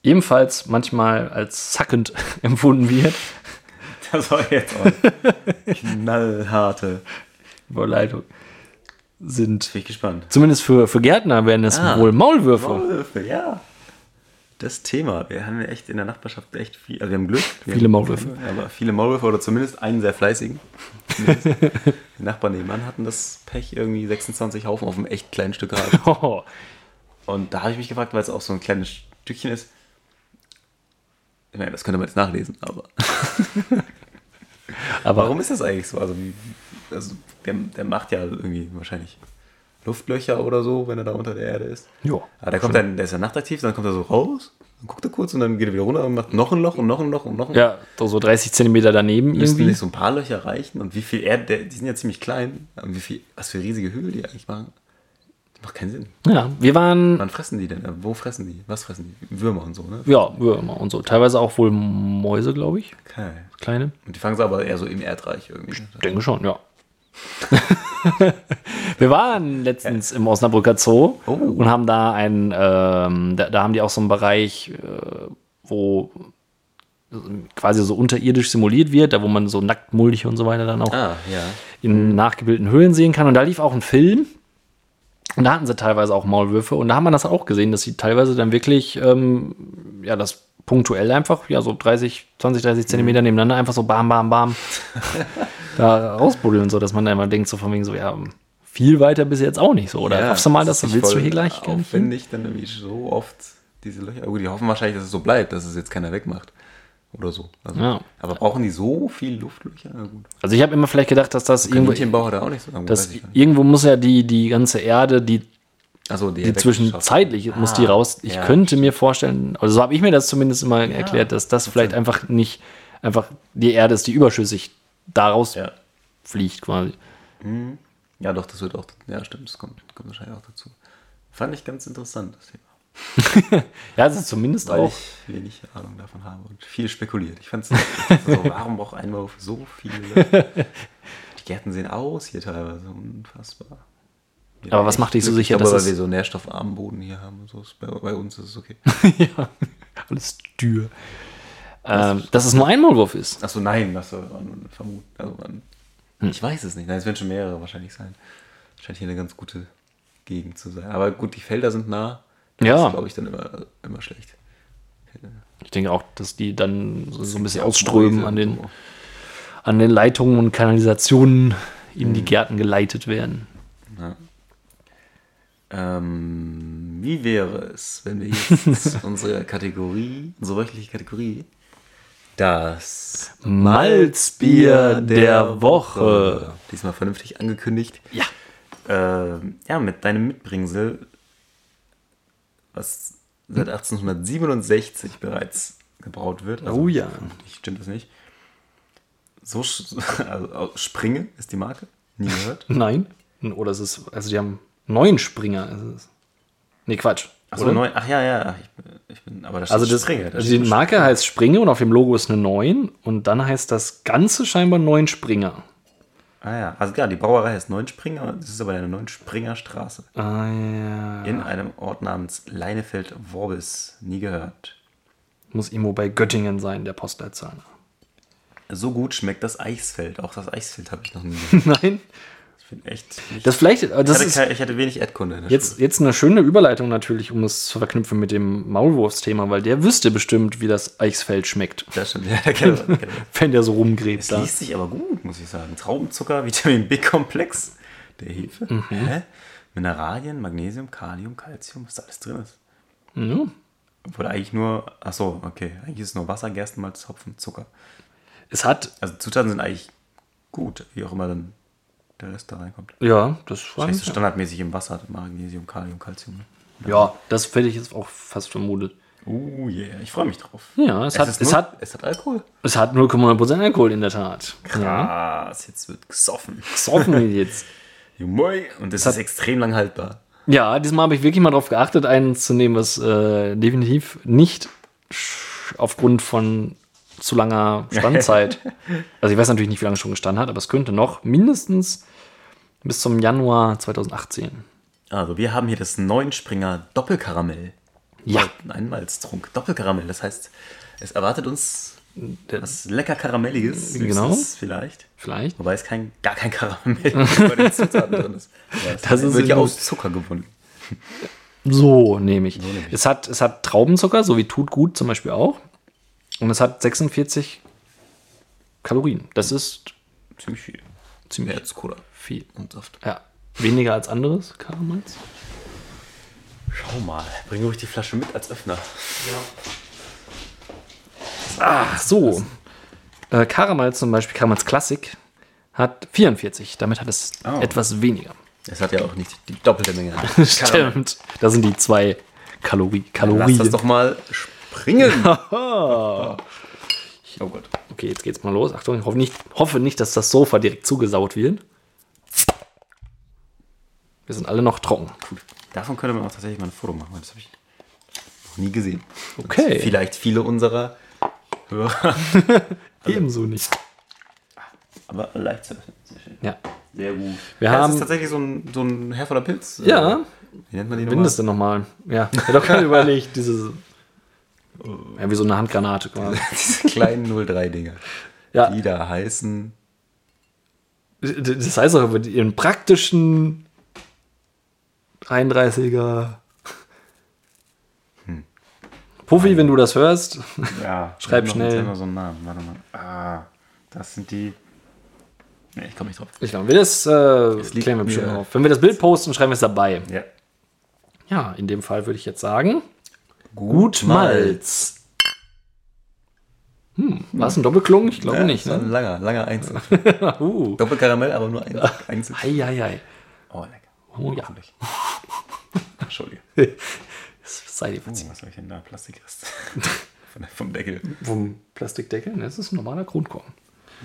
ebenfalls manchmal als sackend empfunden wird. das war jetzt auch knallharte. Überleitung. Sind Bin ich gespannt. zumindest für, für Gärtner wären es Ah. wohl Maulwürfe. Maulwürfe, ja. Das Thema. Wir haben ja echt in der Nachbarschaft echt viel. Also wir haben Glück. Wir Viele haben- Maulwürfe. Aber viele Maulwürfe oder zumindest einen sehr fleißigen. Die Nachbarn nebenan hatten das Pech, irgendwie 26 Haufen auf einem echt kleinen Stück Rasen. Oh, Und da habe ich mich gefragt, weil es auch so ein kleines Stückchen ist. Ich meine, das könnte man jetzt nachlesen, aber. aber Warum ist das eigentlich so? Also, wie, also der, der macht ja irgendwie wahrscheinlich Luftlöcher oder so, wenn er da unter der Erde ist. Jo. Aber der kommt dann, der ist ja nachtaktiv, dann kommt er so raus, dann guckt er kurz und dann geht er wieder runter und macht noch ein Loch und noch ein Loch und noch ein Loch. ja, so 30 Zentimeter daneben Müssten irgendwie. nicht so ein paar Löcher reichen und wie viel Erde, die sind ja ziemlich klein, und wie viel, was für riesige Hügel die eigentlich machen. Macht keinen Sinn. Ja, wir waren, Wann fressen die denn? Wo fressen die? Was fressen die? Würmer und so, ne? ja, Würmer und so. Teilweise auch wohl Mäuse, glaube ich. Okay. Kleine. Und die fangen sie aber eher so im Erdreich irgendwie. ne? Denke schon, ja. wir waren letztens im Osnabrücker Zoo Oh. und haben da einen, ähm, da, da haben die auch so einen Bereich, äh, wo quasi so unterirdisch simuliert wird, da wo man so nackt, muldig und so weiter dann auch Ah, ja. in nachgebildeten Höhlen sehen kann. Und da lief auch ein Film. Und da hatten sie teilweise auch Maulwürfe. Und da haben wir das auch gesehen, dass sie teilweise dann wirklich, ähm, ja, das punktuell einfach, ja, so 30, 20, 30 Zentimeter Mhm. nebeneinander einfach so bam, bam, bam da rausbuddeln, so dass man dann immer denkt, so von wegen so, ja, viel weiter bis jetzt auch nicht so. Oder ja, hoffst du mal, dass du willst du hier gleich gar nicht aufwendig, dann irgendwie so oft diese Löcher. Gut, die hoffen wahrscheinlich, dass es so bleibt, dass es jetzt keiner wegmacht. Oder so. Also, Ja. Aber brauchen die so viel Luftlöcher? Also ich habe immer vielleicht gedacht, dass das irgendwo, auch nicht so lange. nicht. irgendwo muss ja die, die ganze Erde, die Achso, die, die zwischenzeitlich muss die Ah, raus. Ich ja, könnte mir vorstellen, also so habe ich mir das zumindest immer erklärt, dass das vielleicht einfach nicht einfach die Erde ist, die überschüssig daraus Ja. fliegt quasi. ja, doch, das wird auch. Ja, stimmt, das kommt, kommt wahrscheinlich auch dazu. Fand ich ganz interessant, das Thema. Ja, also zumindest Weil auch. ich wenig Ahnung davon habe und viel spekuliert. Ich fand es so, warum braucht ein Maulwurf so viele? Die Gärten sehen aus hier teilweise unfassbar. Ja, Aber was macht dich so sicher, aber dass weil wir so nährstoffarmen Boden hier haben und so. ist Bei, bei uns ist es okay. ja, alles dürr. Ähm, dass es nur ein Maulwurf ist. Achso, nein, das soll man vermuten. Also man, Hm. Ich weiß es nicht. Nein, es werden schon mehrere wahrscheinlich sein. Scheint hier eine ganz gute Gegend zu sein. Aber gut, die Felder sind nah. Das Ja. ist, glaube ich, dann immer, immer schlecht. Ich denke auch, dass die dann so, so ein bisschen Ja, ausströmen an den, an den Leitungen und Kanalisationen in Hm. die Gärten geleitet werden. Ähm, wie wäre es, wenn wir jetzt unsere Kategorie, unsere wöchentliche Kategorie, das Malzbier der Woche. diesmal vernünftig angekündigt, Ja. ähm, ja, mit deinem Mitbringsel, was seit 1867 bereits gebraut wird. Oh ja. Stimmt das nicht? So, also Springe ist die Marke. Nie gehört. Nein. Oder es ist, also die haben neun Springer. ist es. Nee, Quatsch. Achso, oder? neu. Ach ja, ja. Ich, ich bin, aber da steht Also das, Springe. da also die Marke heißt Springe und auf dem Logo ist eine 9 und dann heißt das Ganze scheinbar 9 Springer. Ah ja, also ja, die Brauerei heißt Neunspringer, das ist aber eine Neunspringer Straße. Ah ja. In einem Ort namens Leinefeld-Worbis. Nie gehört. Muss irgendwo bei Göttingen sein, der Postleitzahl. So gut schmeckt das Eisfeld. Auch das Eisfeld habe ich noch nie. Nein. Ich bin echt. Nicht, Das vielleicht, das ich, hatte ist ich hatte wenig Erdkunde in der jetzt, jetzt eine schöne Überleitung natürlich, um es zu verknüpfen mit dem Maulwurfsthema, weil der wüsste bestimmt, wie das Eichsfeld schmeckt, Schule. Das stimmt. Ja, da kennt kennt wenn der so rumgräbt Es da. liest sich aber gut, muss ich sagen. Traubenzucker, Vitamin B-Komplex der Hefe. Mhm. Hä? Mineralien, Magnesium, Kalium, Calcium, was da alles drin ist. Ja. Obwohl eigentlich nur, ach so, okay, eigentlich ist es nur Wasser, Gerstenmalz, Hopfen, Zucker. Es hat, Also Zutaten sind eigentlich gut, wie auch immer dann der Rest da reinkommt. ja, das war so standardmäßig im Wasser, Magnesium, Kalium, Calcium. ne? Ja, das hätte ich jetzt auch fast vermutet. Uh, yeah, ich freue mich drauf. Ja, es, hat, ist es, nur- hat, es hat Alkohol. es hat 0,9% Alkohol in der Tat. Ja. Krass, jetzt wird gesoffen. Gesoffen jetzt. Jumoi. Und es ist extrem lang haltbar. Ja, diesmal habe ich wirklich mal darauf geachtet, einen zu nehmen, was äh, definitiv nicht aufgrund von zu langer Standzeit, also ich weiß natürlich nicht, wie lange es schon gestanden hat, aber es könnte noch mindestens bis zum Januar 2018. Also, wir haben hier das Neunspringer Doppelkaramell. Ja. Ein Malztrunk. Doppelkaramell. Das heißt, es erwartet uns was lecker Karamelliges. Genau. Vielleicht. Vielleicht. Wobei es kein, gar kein Karamell bei den Zutaten drin ist. Ja, es Das ist wird ja nur- aus Zucker gewonnen. So nehme ich. Es, hat, es hat Traubenzucker, so wie tut gut zum Beispiel auch. Und es hat 46 Kalorien. Das ist Ziemlich viel. ziemlich Mehr als Cola viel. und Saft. Ja, weniger als anderes Karamalz. Schau mal. Bring ruhig die Flasche mit als Öffner. Ach so. Äh, Karamalz zum Beispiel, Karamalz Classic, hat 44. Damit hat es Oh. etwas weniger. Es hat ja auch nicht die doppelte Menge. Stimmt. Das sind die zwei Kalori Lass Kalorien. das doch mal springen. oh Gott. Okay, jetzt geht's mal los. Achtung, ich hoffe nicht, hoffe nicht, dass das Sofa direkt zugesaut wird. Wir sind alle noch trocken. Gut. Davon könnte man auch tatsächlich mal ein Foto machen, weil das habe ich noch nie gesehen. Okay. Vielleicht viele unserer Hörer. Ebenso nicht. Aber leicht zu öffnen. Sehr schön. Ja. Sehr gut. Wir ja, haben- Das ist tatsächlich so ein, so ein Herr Pilz. Ja. Äh, Wie nennt man das nochmal? denn nochmal? Ja, ich hab doch gerade überlegt, dieses. Ja, wie so eine Handgranate quasi. Diese kleinen 03-Dinger. Ja. Die da heißen. Das heißt auch mit ihren praktischen 33er. Puffy, wenn du das hörst, Ja, Schreib schnell. Noch so einen Namen. Warte mal. Ah, das sind die. Nee, ich komme nicht drauf. ich glaube, wir das äh, liegt klären wir bestimmt auf. Wenn wir das Bild posten, schreiben wir es dabei. Ja. Ja, in dem Fall würde ich jetzt sagen, gut Malz. Hm, war es ein Doppelklung? Ich glaube Ja, nicht, das ne? ein langer, langer Einzel. Uh. Doppelkaramell, aber nur ein Einzel. Eieiei. Oh, lecker. Oh ja. Entschuldige. Sei dir Oh, verziehen. was habe ich denn da? Plastikrest. Vom Deckel. Vom Plastikdeckel? Das ist ein normaler Kronkorn.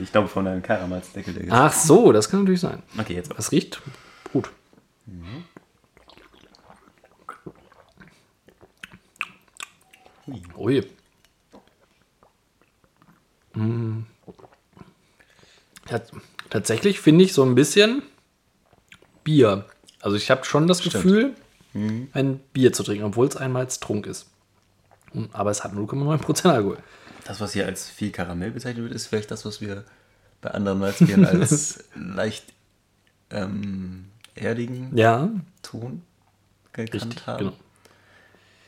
Ich glaube, von deinem. Der Ach so, das kann natürlich sein. Okay, jetzt. Das riecht gut. Ui. Mm. Ja, tatsächlich finde ich so ein bisschen Bier. Also ich habe schon das Gefühl, ein Bier zu trinken, obwohl es einmal Trunk ist. Und- Aber es hat 0,9% Alkohol. Das, was hier als viel Karamell bezeichnet wird, ist vielleicht das, was wir bei anderen Malzbieren als leicht ähm, erdigen Ja, Ton gekannt richtig. haben. Genau.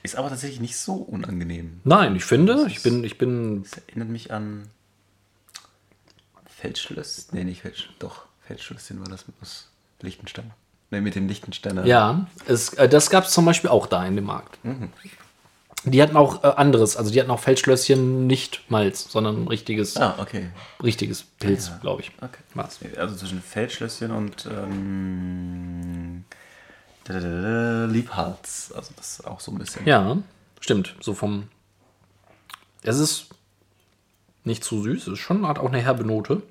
Ist aber tatsächlich nicht so unangenehm. Nein, ich finde, ich bin, ich bin Das erinnert mich an Feldschlösschen. Nee, nicht Feldschlösschen. Doch, Feldschlösschen war das aus Liechtenstein. Nee, mit dem Liechtensteiner. Ja, es, äh, das gab es zum Beispiel auch da in dem Markt. Die hatten auch äh, anderes, also die hatten auch Feldschlösschen, nicht Malz, sondern ein richtiges, Ah, okay. richtiges Pilz, glaube ich. okay. Also zwischen Feldschlösschen und ähm, Liebharz. Also das ist auch so ein bisschen. Ja, stimmt. So vom. Es ist nicht zu süß, es ist schon, hat auch eine herbe Note.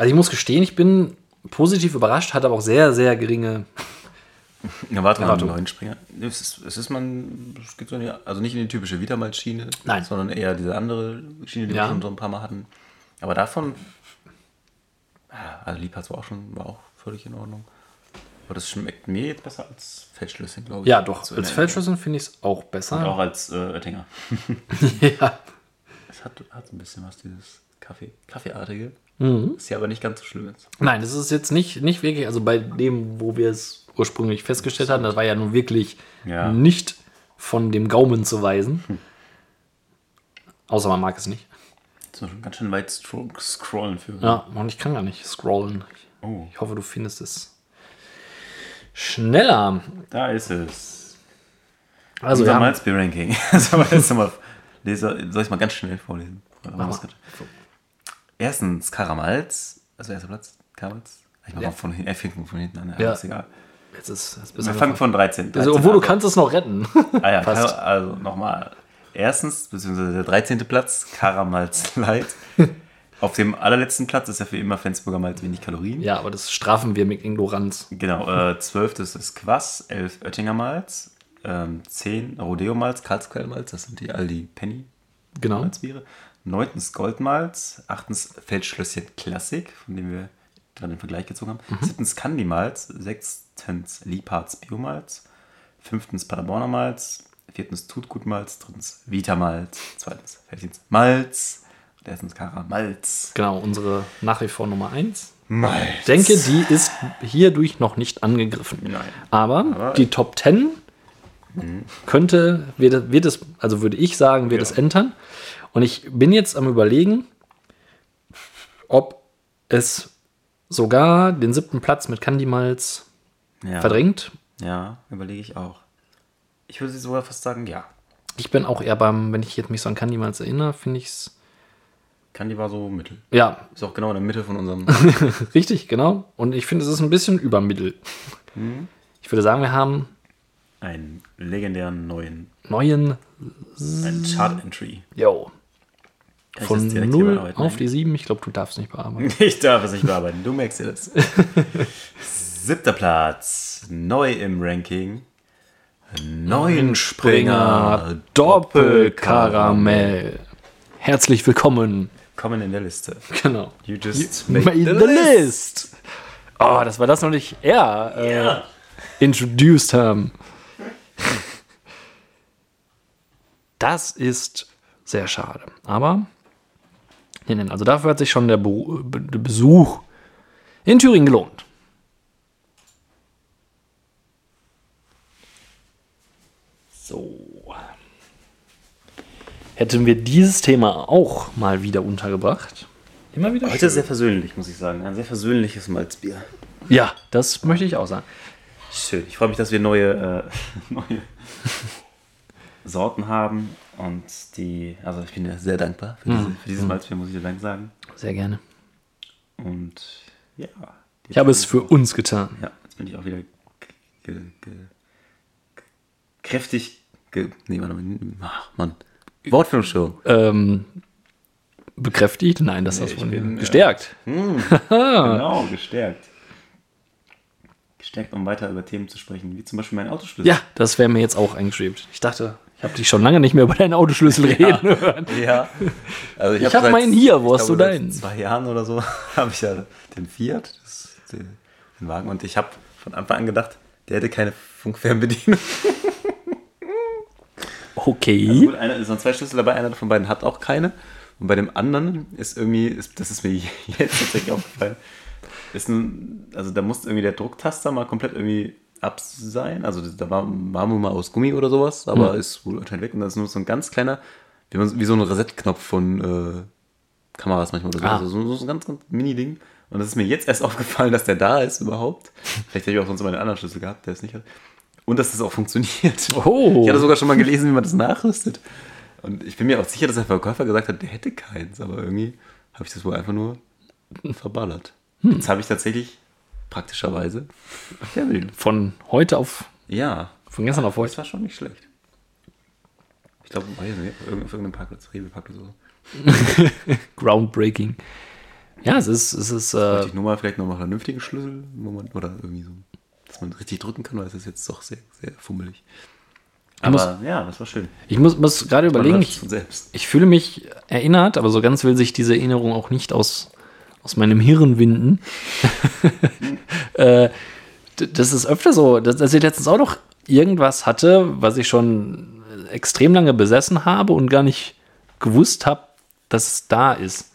Also ich muss gestehen, ich bin positiv überrascht, hat aber auch sehr, sehr geringe. Ja, warte mal, neuen Springer. Es ist, es ist man, es geht so in die, also nicht in die typische Nein. sondern eher diese andere Schiene, die Ja. wir schon so ein paar Mal hatten. Aber davon, also Liebharz war auch schon, war auch völlig in Ordnung. Aber das schmeckt mir jetzt besser als Feldschlösschen, glaube ich. Ja, doch. So in Als Feldschlösschen finde ich es auch Und besser. auch als äh, Oettinger. ja. Es hat, hat ein bisschen was, dieses Kaffee, Kaffeeartige. Mhm. Das hier aber nicht ganz so schlimm ist. Nein, das ist jetzt nicht, nicht wirklich, also bei dem, wo wir es ursprünglich festgestellt hatten, das war ja nun wirklich Ja. nicht von dem Gaumen zu weisen. Außer man mag es nicht. Jetzt muss man ganz schön weit scrollen für. Ja, und ich kann gar nicht scrollen. Oh, Ich hoffe, du findest es schneller. da ist es. Also, Unser wir haben, Malzbier-Ranking. Lesen? Soll ich mal ganz schnell vorlesen? Mach was mal. Erstens Karamalz. Also erster Platz. Karamalz. Ich mach Ja. mal von hinten, er fängt von hinten an. Ja. Ja. Ist egal. jetzt ist, jetzt Wir du fangen von 13. also, 13 obwohl du also- kannst es noch retten. Ah ja. Kar- also nochmal. Erstens, beziehungsweise der 13. Platz, Karamalz Light. Auf dem allerletzten Platz ist ja für immer Flensburger Malz wenig Kalorien. ja, aber das strafen wir mit Ignoranz. Genau, äh, 12. ist das Quass, 11 Oettinger Malz, ähm, 10 Rodeo Malz, Karlsquellmalz, das sind die Aldi Penny Genau. Malzbiere. 9. Goldmalz, 8. Feldschlösschen Klassik, von dem wir gerade den Vergleich gezogen haben. Mhm. 7. Candy Malz, 6. Liebharz Biomalz, 5. Paderborner Malz, 4. Tutgut Malz, 3. Vita Malz, 2. Felddienst Malz und 1. Karamalz. Genau, unsere nach wie vor Nummer 1. Malz. Ich denke, die ist hierdurch noch nicht angegriffen. Nein. Aber, Aber- die Top 10 könnte, wird, wird es, also würde ich sagen, wird Ja. es entern. Und ich bin jetzt am überlegen, ob es sogar den siebten Platz mit Candy Malz Ja. verdrängt. Ja, überlege ich auch. Ich würde sogar fast sagen, ja. Ich bin auch eher beim, wenn ich jetzt mich so an Candy Malz erinnere, finde ich es, Candy war so mittel. ja, Ist auch genau in der Mitte von unserem. richtig, genau. Und ich finde, es ist ein bisschen übermittel. Mhm. Ich würde sagen, wir haben einen legendären neuen neuen, einen Chart-Entry. yo, Kann von das direkt hier 0 bearbeiten? auf die 7. Ich glaube, du darfst nicht bearbeiten. Ich darf es nicht bearbeiten, du merkst dir das. Siebter Platz, neu im Ranking. Neuen Springer Doppelkaramell. Herzlich willkommen. Kommen in der Liste. Genau. You just Made made the list. Oh, das war das noch nicht er äh, introduced haben. Das ist sehr schade. Aber, nee, also dafür hat sich schon der, Be- der Besuch in Thüringen gelohnt. So. Hätten wir dieses Thema auch mal wieder untergebracht. Immer wieder Heute sehr versöhnlich, muss ich sagen. Ein sehr versöhnliches Malzbier. Ja, das möchte ich auch sagen. Schön. Ich freue mich, dass wir neue, äh, neue Sorten haben. Und die, also ich bin dir sehr dankbar für, diese, für dieses Malzbier, muss ich dir Dank sagen. Sehr gerne. Und ja. Ich habe es für uns getan. Ja, jetzt bin ich auch wieder ge, ge, kräftig. Ge, nee, warte mal. Ach, Mann. Wortfindungsstörung. Ähm, bekräftigt? Nein, das ich du von bin, äh, Gestärkt. Genau, gestärkt. Gestärkt, um weiter über Themen zu sprechen, wie zum Beispiel mein Autoschlüssel. Ja, das wäre mir jetzt auch eingeschwebt. Ich dachte, ich habe dich schon lange nicht mehr über deinen Autoschlüssel reden hören. Ja. Also Ich hab meinen hier, wo hast du glaube, deinen? Seit zwei Jahren oder so habe ich ja den Fiat, das, den, den Wagen. Und ich habe von Anfang an gedacht, der hätte keine Funkfernbedienung. Okay. Also gut, einer, es sind zwei Schlüssel dabei, einer von beiden hat auch keine. Und bei dem anderen ist irgendwie, ist, das ist mir jetzt tatsächlich aufgefallen, ist ein, also da muss irgendwie der Drucktaster mal komplett irgendwie ab sein. Also da war, war wohl mal aus Gummi oder sowas, aber ist wohl anscheinend weg. Und das ist nur so ein ganz kleiner, wie, man, wie so ein Reset-Knopf von äh, Kameras manchmal oder so. Ah. Also so, so ein ganz, ganz Mini-Ding. Und das ist mir jetzt erst aufgefallen, dass der da ist überhaupt. Vielleicht hätte ich auch sonst immer einen anderen Schlüssel gehabt, der es nicht hat. Und dass das auch funktioniert. Oh. Ich hatte sogar schon mal gelesen, wie man das nachrüstet. Und ich bin mir auch sicher, dass der Verkäufer gesagt hat, der hätte keins. Aber irgendwie habe ich das wohl einfach nur verballert. Jetzt habe ich tatsächlich praktischerweise Fernbedienung. Von heute auf, Ja, von gestern auf das heute. war schon nicht schlecht. Ich glaube, auf irgendeinem Parkplatz, Rewe-Parkplatz oder so. Groundbreaking. Ja, es ist, es ist, äh, ich nur mal vielleicht noch mal einen vernünftigen Schlüssel, oder irgendwie so, dass man richtig drücken kann, weil es ist jetzt doch sehr, sehr fummelig. muss- Aber ja, das war schön. ich muss, muss gerade überlegen, ich, ich fühle mich erinnert, aber so ganz will sich diese Erinnerung auch nicht aus, aus meinem Hirn winden. äh, das ist öfter so, dass, ich letztens auch noch irgendwas hatte, was ich schon extrem lange besessen habe und gar nicht gewusst habe, dass es da ist.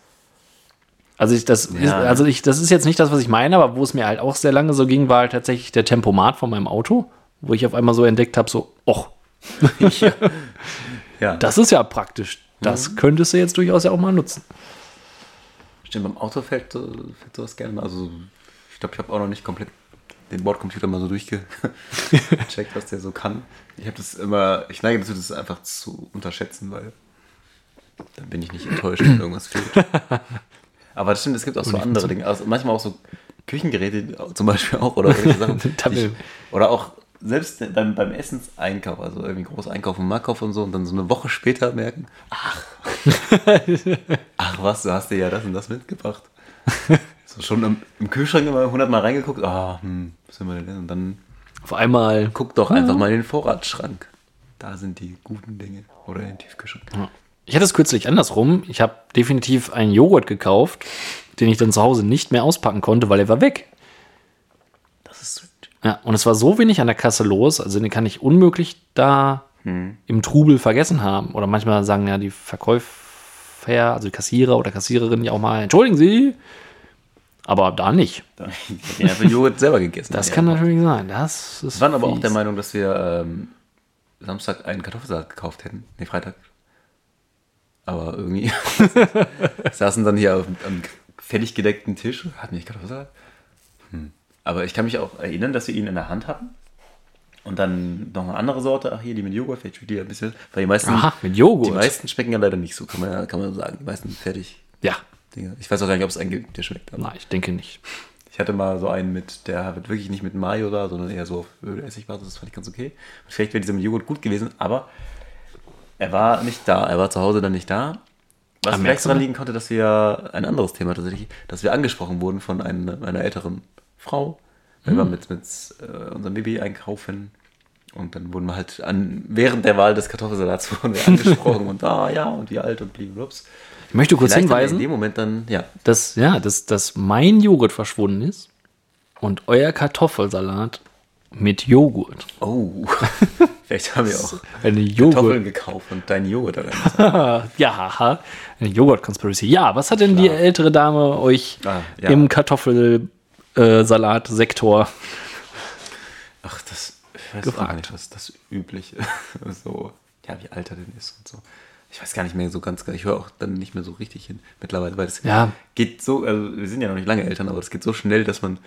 Also ich, das, ist, Ja. also ich, das ist jetzt nicht das, was ich meine, aber wo es mir halt auch sehr lange so ging, war halt tatsächlich der Tempomat von meinem Auto, wo ich auf einmal so entdeckt habe, so, och, Ja, das ist ja praktisch. Das könntest du jetzt durchaus ja auch mal nutzen. Stimmt, beim Auto fällt, so- fällt sowas gerne. Also, ich glaube, ich habe auch noch nicht komplett den Bordcomputer mal so durchgecheckt, was der so kann. Ich habe das immer, ich neige dazu, das einfach zu unterschätzen, weil dann bin ich nicht enttäuscht, wenn irgendwas fehlt. Aber das stimmt, es gibt auch so andere Dinge. Also manchmal auch so Küchengeräte zum Beispiel auch oder solche Sachen. Ich, oder auch selbst beim, beim Essenseinkauf, also irgendwie groß Einkaufen und Marktkauf und so und dann so eine Woche später merken, ach, ach was, du hast dir ja das und das mitgebracht. So schon im, im Kühlschrank immer 100 Mal reingeguckt, ah, hm, was sind wir denn? Und dann Auf einmal. guck doch einfach mal in den Vorratsschrank. Da sind die guten Dinge. Oder in den Tiefkühlschrank. Ich hatte es kürzlich andersrum. Ich habe definitiv einen Joghurt gekauft, den ich dann zu Hause nicht mehr auspacken konnte, weil er war weg. Ja, und es war so wenig an der Kasse los, also den kann ich unmöglich da im Trubel vergessen haben. Oder manchmal sagen ja die Verkäufer, also die Kassierer oder Kassiererin ja auch mal, entschuldigen Sie. Aber da nicht. Da ich hab mir einfach Joghurt selber gegessen. Das kann natürlich sein. Das ist Wir waren aber auch der Meinung, dass wir ähm, Samstag einen Kartoffelsalat gekauft hätten. Nee, Freitag. Aber irgendwie saßen dann hier auf, am fertig gedeckten Tisch, hatten nicht Kartoffelsalat. Aber ich kann mich auch erinnern, dass wir ihn in der Hand hatten. Und dann noch eine andere Sorte, ach hier, die mit Joghurt, vielleicht schmeckt die ein bisschen. Weil die meisten, Aha, mit Joghurt. die meisten schmecken ja leider nicht so, kann man, ja- kann man sagen. Die meisten fertig Ja, Dinge. Ich weiß auch gar nicht, ob es einen gibt, der schmeckt. Aber nein, ich denke nicht. ich hatte mal so einen mit, der wirklich nicht mit Mayo da, sondern eher so auf Essigbasis, das fand ich ganz okay. Und vielleicht wäre dieser mit Joghurt gut gewesen, aber er war nicht da, er war zu Hause dann nicht da. Was Ah, vielleicht merkst du daran mal? liegen konnte, dass wir, ein anderes Thema tatsächlich, dass wir angesprochen wurden von einer, einer älteren Frau. Wir Hm. mit, mit äh, unserem Baby einkaufen und dann wurden wir halt an, während der Wahl des Kartoffelsalats wurden wir angesprochen und ah ja, und wie alt und bliblups. Ich möchte kurz Vielleicht hinweisen. in dem Moment dann, ja, dass, ja, dass, dass mein Joghurt verschwunden ist und euer Kartoffelsalat mit Joghurt. Oh, vielleicht haben wir auch Eine Kartoffeln Joghurt. gekauft und dein Joghurt darin. Ja, haha. Eine Joghurt-Conspiracy. Ja, was hat denn die ältere Dame euch Ah, ja. im Kartoffelsalat-Sektor? Ach, das, ich weiß Gefragt. auch nicht, was das übliche, so, ja, wie alt er denn ist und so. Ich weiß gar nicht mehr so ganz, ich höre auch dann nicht mehr so richtig hin mittlerweile, weil es Ja. geht so, also wir sind ja noch nicht lange Eltern, aber es geht so schnell, dass man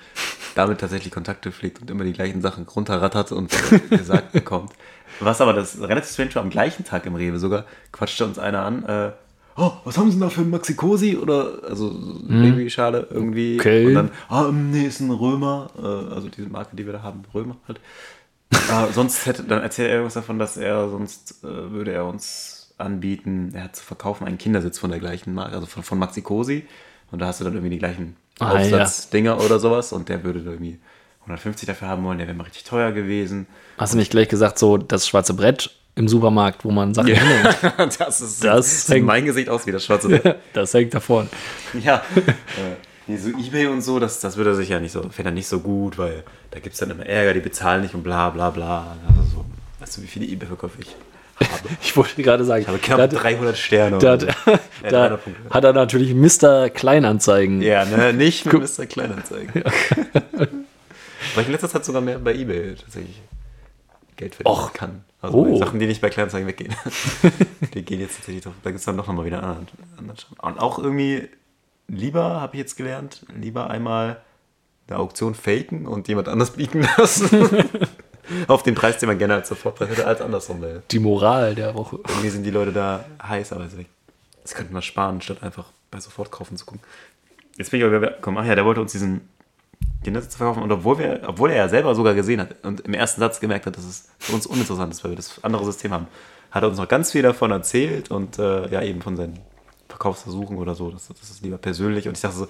damit tatsächlich Kontakte pflegt und immer die gleichen Sachen runterrattert und äh, gesagt bekommt. Was aber das relativ strange war, am gleichen Tag im Rewe sogar, quatschte uns einer an, äh, oh, was haben sie denn da für ein Maxi-Cosi? Oder, also, so eine Babyschale irgendwie. Okay. Und dann, ah, ähm, nee, ist ein Römer, äh, also diese Marke, die wir da haben, Römer halt. Ah, sonst hätte, dann erzählt er irgendwas davon, dass er sonst äh, würde er uns anbieten, er hat zu verkaufen einen Kindersitz von der gleichen Marke, also von, von Maxi Cosi. Und da hast du dann irgendwie die gleichen Ah, Aufsatzdinger oder sowas. Und der würde da irgendwie 150 dafür haben wollen, der wäre mal richtig teuer gewesen. Hast du nicht gleich gesagt, so das schwarze Brett im Supermarkt, wo man Sachen hinhängt? das ist, Das sieht hängt- mein Gesicht aus wie das schwarze. Das hängt davon. Ja, äh, nee, so Ebay und so, das, das würde er sich ja nicht so, fände er nicht so gut, weil da gibt es dann immer Ärger, die bezahlen nicht und bla bla bla. Also so, weißt du, wie viele Ebay-Verkäufe ich habe? Ich wollte gerade sagen, Ich habe knapp da, hat- 300 Sterne. da, oder hat- so. Äh, da 300 Punkte. hat er natürlich Mr. Kleinanzeigen. Ja, ne, nicht mit Mr. Kleinanzeigen. Weil ich in letzter Zeit sogar mehr bei Ebay tatsächlich Geld verdienen Och. kann. Also Oh. Sachen, die nicht bei Kleinanzeigen weggehen. die gehen jetzt tatsächlich drauf. Da gibt es dann doch nochmal wieder einen anderen, Schirm. Und auch irgendwie lieber, habe ich jetzt gelernt, lieber einmal eine Auktion faken und jemand anders bieten lassen. Auf den Preis, den man gerne als Sofortpreis hätte, als andersrum. Weil Die Moral der Woche. irgendwie sind die Leute da heiß, aber das könnten wir sparen, statt einfach bei Sofortkaufen zu gucken. Jetzt bin ich aber gekommen, ach ja, der wollte uns diesen Kindersitz verkaufen und obwohl, wir, obwohl er ja selber sogar gesehen hat und im ersten Satz gemerkt hat, dass es für uns uninteressant ist, weil wir das andere System haben, hat er uns noch ganz viel davon erzählt und äh, ja, eben von seinen Verkaufsversuchen oder so, das, das ist lieber persönlich und ich dachte so,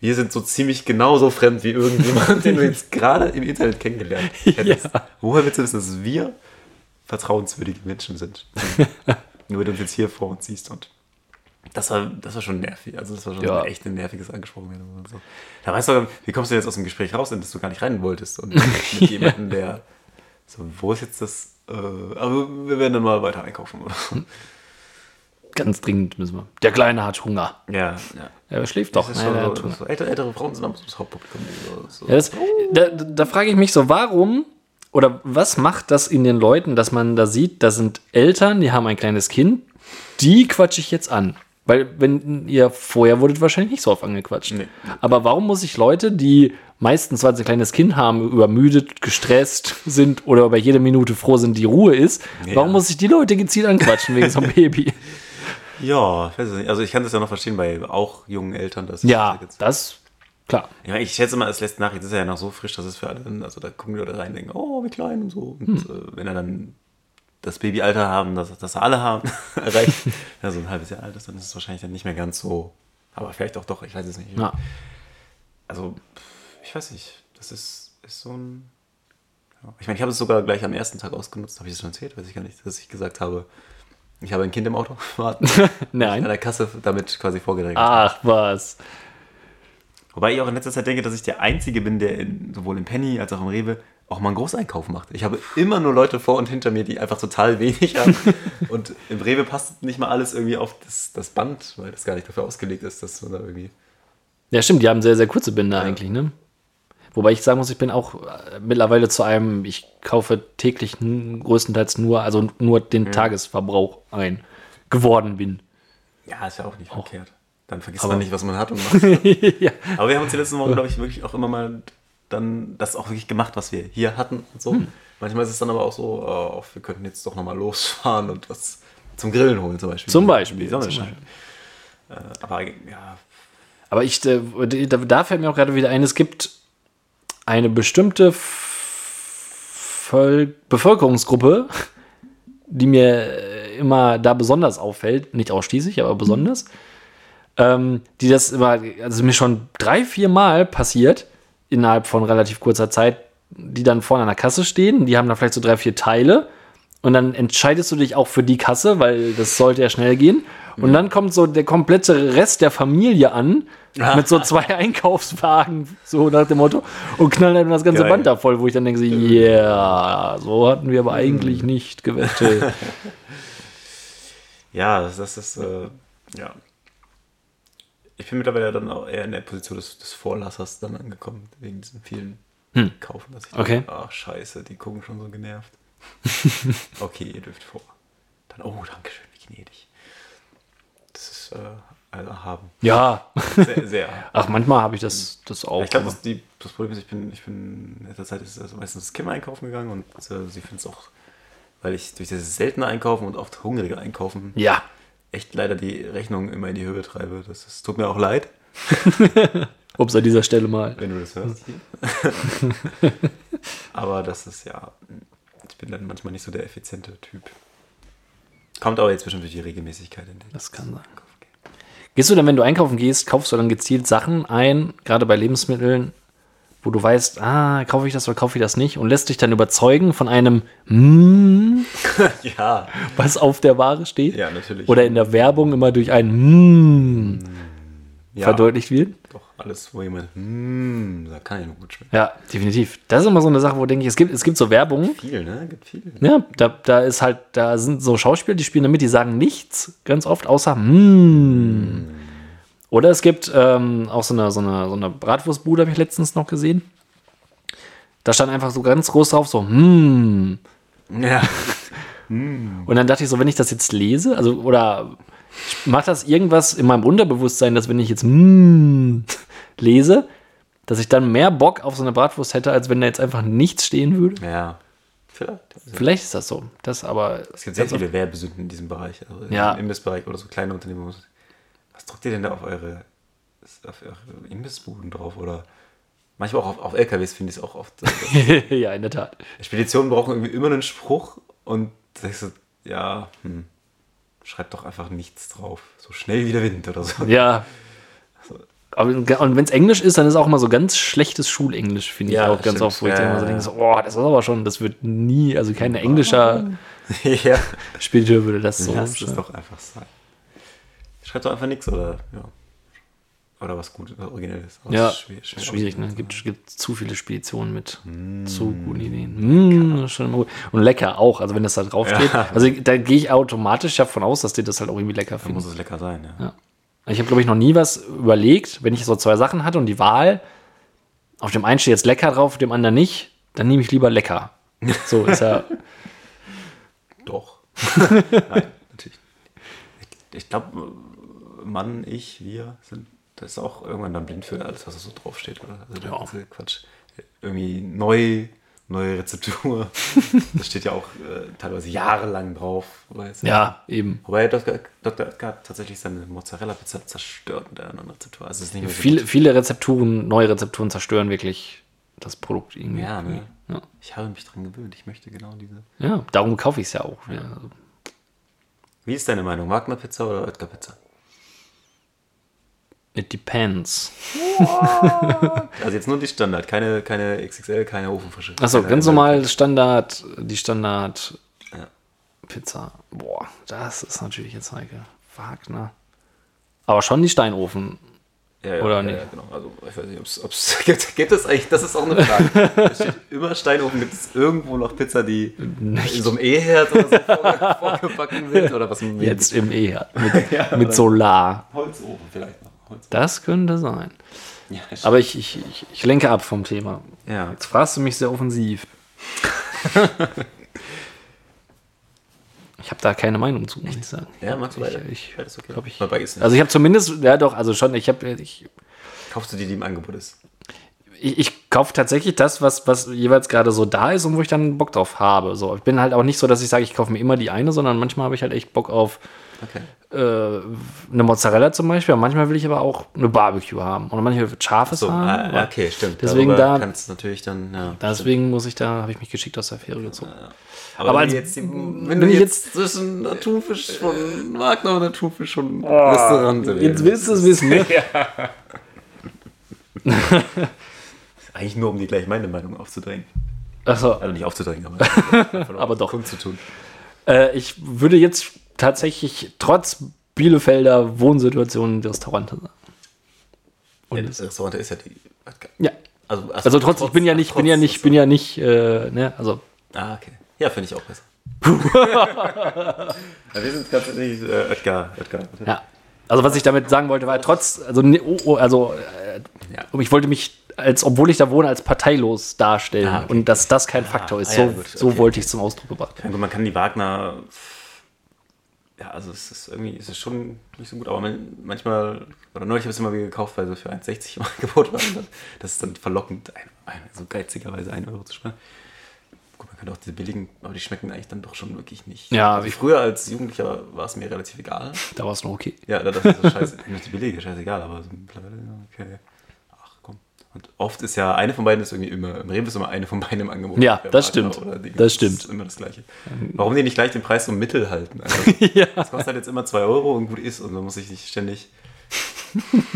wir sind so ziemlich genauso fremd wie irgendjemand, den du jetzt gerade im Internet kennengelernt hättest. Ja. Woher willst du wissen, dass wir vertrauenswürdige Menschen sind? Nur wenn du uns jetzt hier vor uns siehst und das war, das war schon nervig. Also das war schon Ja. echt ein nerviges angesprochen werden. Und so. Da weißt du, wie kommst du jetzt aus dem Gespräch raus, in das du gar nicht rein wolltest? Und mit jemandem, der so, wo ist jetzt das? Äh, aber wir werden dann mal weiter einkaufen so. Ganz dringend müssen wir. Der Kleine hat Hunger. Ja, ja. Er schläft doch. Nein, so, Hunger. so ältere, ältere Frauen sind so das Hauptpublikum. So, so. Ja, das, da da frage ich mich so, warum oder was macht das in den Leuten, dass man da sieht, da sind Eltern, die haben ein kleines Kind, die quatsche ich jetzt an. Weil, wenn ihr vorher wurdet wahrscheinlich nicht so oft angequatscht. Nee. Aber warum muss ich Leute, die meistens, weil sie ein kleines Kind haben, übermüdet, gestresst sind oder bei jeder Minute froh sind, die Ruhe ist, Ja. warum muss ich die Leute gezielt anquatschen wegen so einem Baby? Ja, ich weiß es nicht. Also ich kann das ja noch verstehen bei auch jungen Eltern. Dass Ja, das, klar. Ja, ich schätze mal, es lässt nach, jetzt ist er ja noch so frisch, dass es für alle, also da gucken die Leute rein und denken, oh, wie klein und so. Und Hm. äh, wenn er dann das Babyalter haben, das, das alle haben, erreicht, ja, so ein halbes Jahr alt ist, dann ist es wahrscheinlich dann nicht mehr ganz so, aber vielleicht auch doch, ich weiß es nicht. Ja. Also, ich weiß nicht, das ist, ist so ein, ja. ich meine, ich habe es sogar gleich am ersten Tag ausgenutzt, habe ich es schon erzählt, weiß ich gar nicht, dass ich gesagt habe, ich habe ein Kind im Auto warten, an Nein. der Kasse damit quasi vorgedrängt. Ach, was. Wobei ich auch in letzter Zeit denke, dass ich der Einzige bin, der in, sowohl im Penny als auch im Rewe auch mal einen Großeinkauf macht. Ich habe immer nur Leute vor und hinter mir, die einfach total wenig haben. und im Rewe passt nicht mal alles irgendwie auf das, das Band, weil das gar nicht dafür ausgelegt ist, dass man da irgendwie. Ja, stimmt, die haben sehr, sehr kurze Bänder eigentlich, ne? Wobei ich sagen muss, ich bin auch äh, mittlerweile zu einem, ich kaufe täglich größtenteils nur, also nur den Tagesverbrauch ein, geworden bin. Ja, ist ja auch nicht verkehrt. Dann vergisst Aber- man nicht, was man hat und macht. ja. Aber wir haben uns die letzten Wochen, glaube ich, wirklich auch immer mal dann das auch wirklich gemacht, was wir hier hatten und so. Manchmal ist es dann aber auch so, oh, wir könnten jetzt doch nochmal losfahren und was zum Grillen holen zum Beispiel. Zum Beispiel, Die Sonne scheint. Äh, aber ja, Aber ich, äh, da, da fällt mir auch gerade wieder ein, es gibt eine bestimmte Völ Bevölkerungsgruppe, die mir immer da besonders auffällt, nicht ausschließlich, aber besonders, ähm, die das immer, also mir schon drei, vier Mal passiert, innerhalb von relativ kurzer Zeit, die dann vorne an der Kasse stehen, die haben da vielleicht so drei, vier Teile und dann entscheidest du dich auch für die Kasse, weil das sollte ja schnell gehen. Und dann kommt so der komplette Rest der Familie an, mit so zwei Einkaufswagen, so nach dem Motto, und knallen dann das ganze Geil. Band da voll, wo ich dann denke, so, yeah, so hatten wir aber eigentlich nicht gewettet. Ja, das, das ist, äh, ja. Ich bin mittlerweile dann auch eher in der Position des, des Vorlassers dann angekommen, wegen diesen vielen Kaufen, dass ich Hm. Okay. denke, ach scheiße, die gucken schon so genervt. okay, ihr dürft vor. Dann, oh, danke schön, wie gnädig. Das ist, äh, also haben. ja, Sehr, sehr. ach, manchmal habe ich das, das auch. ich glaube, das, das Problem ist, ich bin, ich bin in letzter Zeit ist also meistens das Kim einkaufen gegangen und äh, sie findet es auch, weil ich durch das seltene Einkaufen und oft hungrige Einkaufen ja, echt leider die Rechnung immer in die Höhe treibe. Das ist, tut mir auch leid, ups, an dieser Stelle mal. wenn du das hörst. aber das ist ja, ich bin dann manchmal nicht so der effiziente Typ. Kommt aber jetzt bestimmt durch die Regelmäßigkeit in den Das kann sein. Gehst du dann, wenn du einkaufen gehst, kaufst du dann gezielt Sachen ein, gerade bei Lebensmitteln, wo du weißt, ah, kaufe ich das oder kaufe ich das nicht und lässt dich dann überzeugen von einem mm, Ja, was auf der Ware steht? ja, natürlich. Oder in der Werbung immer durch ein mm ja, verdeutlicht wird? Doch, alles, wo jemand, hm, da kann ja nur gut schmecken. Ja, definitiv. Das ist immer so eine Sache, wo denke ich, es gibt, es gibt so Werbung, Viel, ne? Gibt viel. ja, da, da ist halt, da sind so Schauspieler, die spielen damit, die sagen nichts, ganz oft, außer mm. Oder es gibt ähm, auch so eine, so eine, so eine Bratwurstbude, habe ich letztens noch gesehen. Da stand einfach so ganz groß drauf, so, mm. Ja. Und dann dachte ich so, wenn ich das jetzt lese, also, oder macht das irgendwas in meinem Unterbewusstsein, dass wenn ich jetzt mm lese, dass ich dann mehr Bock auf so eine Bratwurst hätte, als wenn da jetzt einfach nichts stehen würde? Ja. Vielleicht. Vielleicht ist das so. Das aber. Es gibt sehr viele Werbesünden in diesem Bereich, also Ja. im Imbissbereich oder so kleine Unternehmen. Druckt ihr denn da auf eure, auf eure Imbissbuden drauf? Oder manchmal auch auf, auf LKWs finde ich es auch oft. ja, in der Tat. Speditionen brauchen irgendwie immer einen Spruch und denkst du, ja, hm, schreib doch einfach nichts drauf. So schnell wie der Wind oder so. Ja. Aber, und wenn es Englisch ist, dann ist auch immer so ganz schlechtes Schulenglisch, finde ich Ja, auch ganz oft, wo ich Ja, immer so denke, so, oh, das ist aber schon, das wird nie, also kein englischer ja. Spediteur würde das so. Lass es doch einfach sein. Schreib doch einfach nichts oder ja. Oder was gut, was originelles. Aber Ja, schwer- schwer schwierig, ne? Gibt, gibt zu viele Speditionen mit zu guten Ideen. Mm, schon immer gut. Und lecker auch, also wenn das da draufsteht. Ja. Also da gehe ich automatisch davon aus, dass die das halt auch irgendwie lecker Dann finden. muss es lecker sein, ja. Ja. Ich habe, glaube ich, noch nie was überlegt, wenn ich so zwei Sachen hatte und die Wahl, auf dem einen steht jetzt lecker drauf, auf dem anderen nicht, dann nehme ich lieber lecker. So ist ja. Doch. Nein, natürlich. Ich, ich glaube, Mann, ich, wir sind das ist auch irgendwann dann blind für alles, was da so draufsteht, oder? Also der Ja. ganze Quatsch. Irgendwie neu, neue Rezeptur. das steht ja auch äh, teilweise jahrelang drauf. Weißt du? ja, eben. Wobei Dr. Oetker hat tatsächlich seine Mozzarella-Pizza zerstört mit einer neuen Rezeptur. Also so Viele, viele Rezepturen, neue Rezepturen zerstören wirklich das Produkt irgendwie. Ja, ne? Ja. Ich habe mich dran gewöhnt. Ich möchte genau diese. ja darum kaufe ich es ja auch. Ja. also, Wie ist deine Meinung? Wagner Pizza oder Oetker Pizza? It depends. Also jetzt nur die Standard, keine, keine XXL, keine Ofenfrische. Achso, ganz normal Standard, die Standard Ja. Pizza. Boah, das ist natürlich jetzt Heike. Wagner. Aber schon die Steinofen. Ja, ja, Oder ja, nicht? Ja, genau. Also ich weiß nicht, ob's, ob's gibt, gibt es eigentlich, das ist auch eine Frage. Es immer Steinofen, gibt es irgendwo noch Pizza, die in so einem E-Herd oder so vorge- vorgebacken wird? Oder was? Jetzt im E-Herd. Mit, mit Solar. Holzofen vielleicht noch. Das könnte sein. Ja, Aber ich, ich, ich, ich lenke ab vom Thema. ja. Jetzt fragst du mich sehr offensiv. ich habe da keine Meinung zu, muss ich sagen. ja, magst du beide? Ich, Beides okay. glaub ich. Also ich habe zumindest, ja doch, also schon, ich habe, ich, Kaufst du die, die im Angebot ist? ich, ich kaufe tatsächlich das, was, was jeweils gerade so da ist und wo ich dann Bock drauf habe. So, ich bin halt auch nicht so, dass ich sage, ich kaufe mir immer die eine, sondern manchmal habe ich halt echt Bock auf Okay. äh, eine Mozzarella zum Beispiel. Und manchmal will ich aber auch eine Barbecue haben. Oder manchmal wird scharfes So, haben. ah, okay, stimmt. Deswegen Darüber da- kannst du natürlich dann, ja. Deswegen muss ich da, habe ich mich geschickt aus der Fähre gezogen. Aber, Aber wenn, als- du jetzt, die, wenn, du ich jetzt zwischen einer Thunfisch von Wagner und einer Thunfisch von Restaurant Jetzt willst du es wissen, ne? Eigentlich nur, um dir gleich meine Meinung aufzudrängen. Achso, Also nicht aufzudrängen, aber, Aber doch. Zu tun. äh, ich würde jetzt tatsächlich trotz Bielefelder Wohnsituation Restaurante sagen. Ja, das Restaurant ist ja die. Ja. Also, Also trotz, ich bin ja nicht, bin ja nicht, bin ja nicht, äh, ne, also Ah, okay. Ja, finde ich auch besser. ja, wir sind tatsächlich äh, Edgar. Edgar. Ja. Also was ich damit sagen wollte, war trotz, also, ne- oh, oh, also äh, Ja. ich wollte mich, als obwohl ich da wohne, als parteilos darstellen Ah, okay. und dass das kein Faktor ist. ah, ja, so gut, so okay, wollte ich es zum Ausdruck gebracht. Ja, man kann die Wagner. Ja, also es ist irgendwie, es ist schon nicht so gut, aber man, manchmal, oder neulich habe ich es immer wieder gekauft, weil so für 1,60 im Angebot war. Das ist dann verlockend, ein, ein, so geizigerweise 1 Euro zu sparen. Gut, man kann auch diese billigen, aber die schmecken eigentlich dann doch schon wirklich nicht. Ja, also wie- früher als Jugendlicher war es mir relativ egal. Da war es noch okay. Ja, das ist so scheiße. Nicht die billige, scheißegal, aber so mittlerweile, ja, okay. Und oft ist ja eine von beiden ist irgendwie immer, im Rewe ist immer eine von beiden im Angebot. Ja, das stimmt. oder Ding. Das stimmt. ist immer das Gleiche. Warum die nicht gleich den Preis um Mittel halten? Also, ja. das kostet halt jetzt immer 2 Euro und gut ist und man muss sich nicht ständig.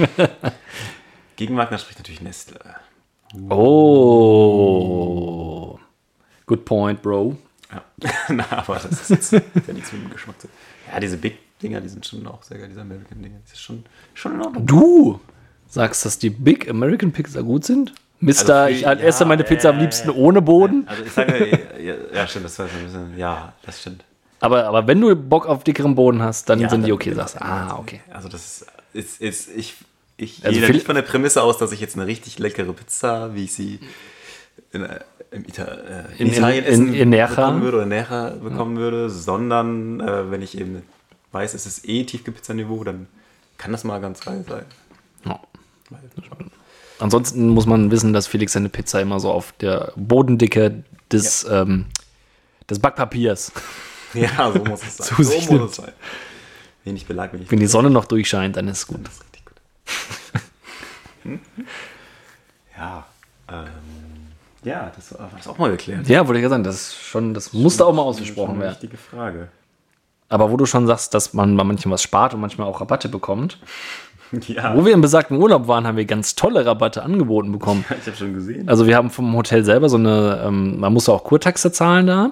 Gegen Wagner spricht natürlich Nestle. Oh. Good point, Bro. Ja. Na, aber das ist jetzt ja nichts mit dem Geschmack zu. Ja, diese Big-Dinger, die sind schon auch sehr geil, diese American-Dinger. Das ist schon, schon in Ordnung. Du sagst, dass die Big American Pizza gut sind? Mister, Also ich ja, esse meine Pizza am äh, liebsten ohne Boden. Also ich sage, ja, ja, stimmt, das war ein bisschen, ja, das stimmt. Aber, aber wenn du Bock auf dickeren Boden hast, dann Ja, sind die okay, sagst du. Ah, okay. Also das ist, ist, ist ich, ich Also gehe nicht von der Prämisse aus, dass ich jetzt eine richtig leckere Pizza, wie ich sie in, äh, im Ita äh, in, In- Italien in- essen in bekommen würde oder näher bekommen würde, sondern äh, wenn ich eben weiß, es ist eh Tiefkühlpizza-Niveau, dann kann das mal ganz geil sein. Ja. Ansonsten muss man wissen, dass Felix seine Pizza immer so auf der Bodendicke des, ähm, des Backpapiers, Ja, so muss es sein. Zu so nimmt. muss es sein. Wenig Belag, wenig wenn die Sonne noch durchscheint, dann ist es gut. Gut. Ja, ähm, ja, das war das auch mal geklärt. Ja, wollte ich ja sagen, das ist schon, das musste auch mal ausgesprochen eine werden. Wichtige Frage. Aber wo du schon sagst, dass man bei manchen was spart und manchmal auch Rabatte bekommt. Ja, Wo wir im besagten Urlaub waren, haben wir ganz tolle Rabatte angeboten bekommen. ich habe schon gesehen. Also wir haben vom Hotel selber so eine, ähm, man musste auch Kurtaxe zahlen da.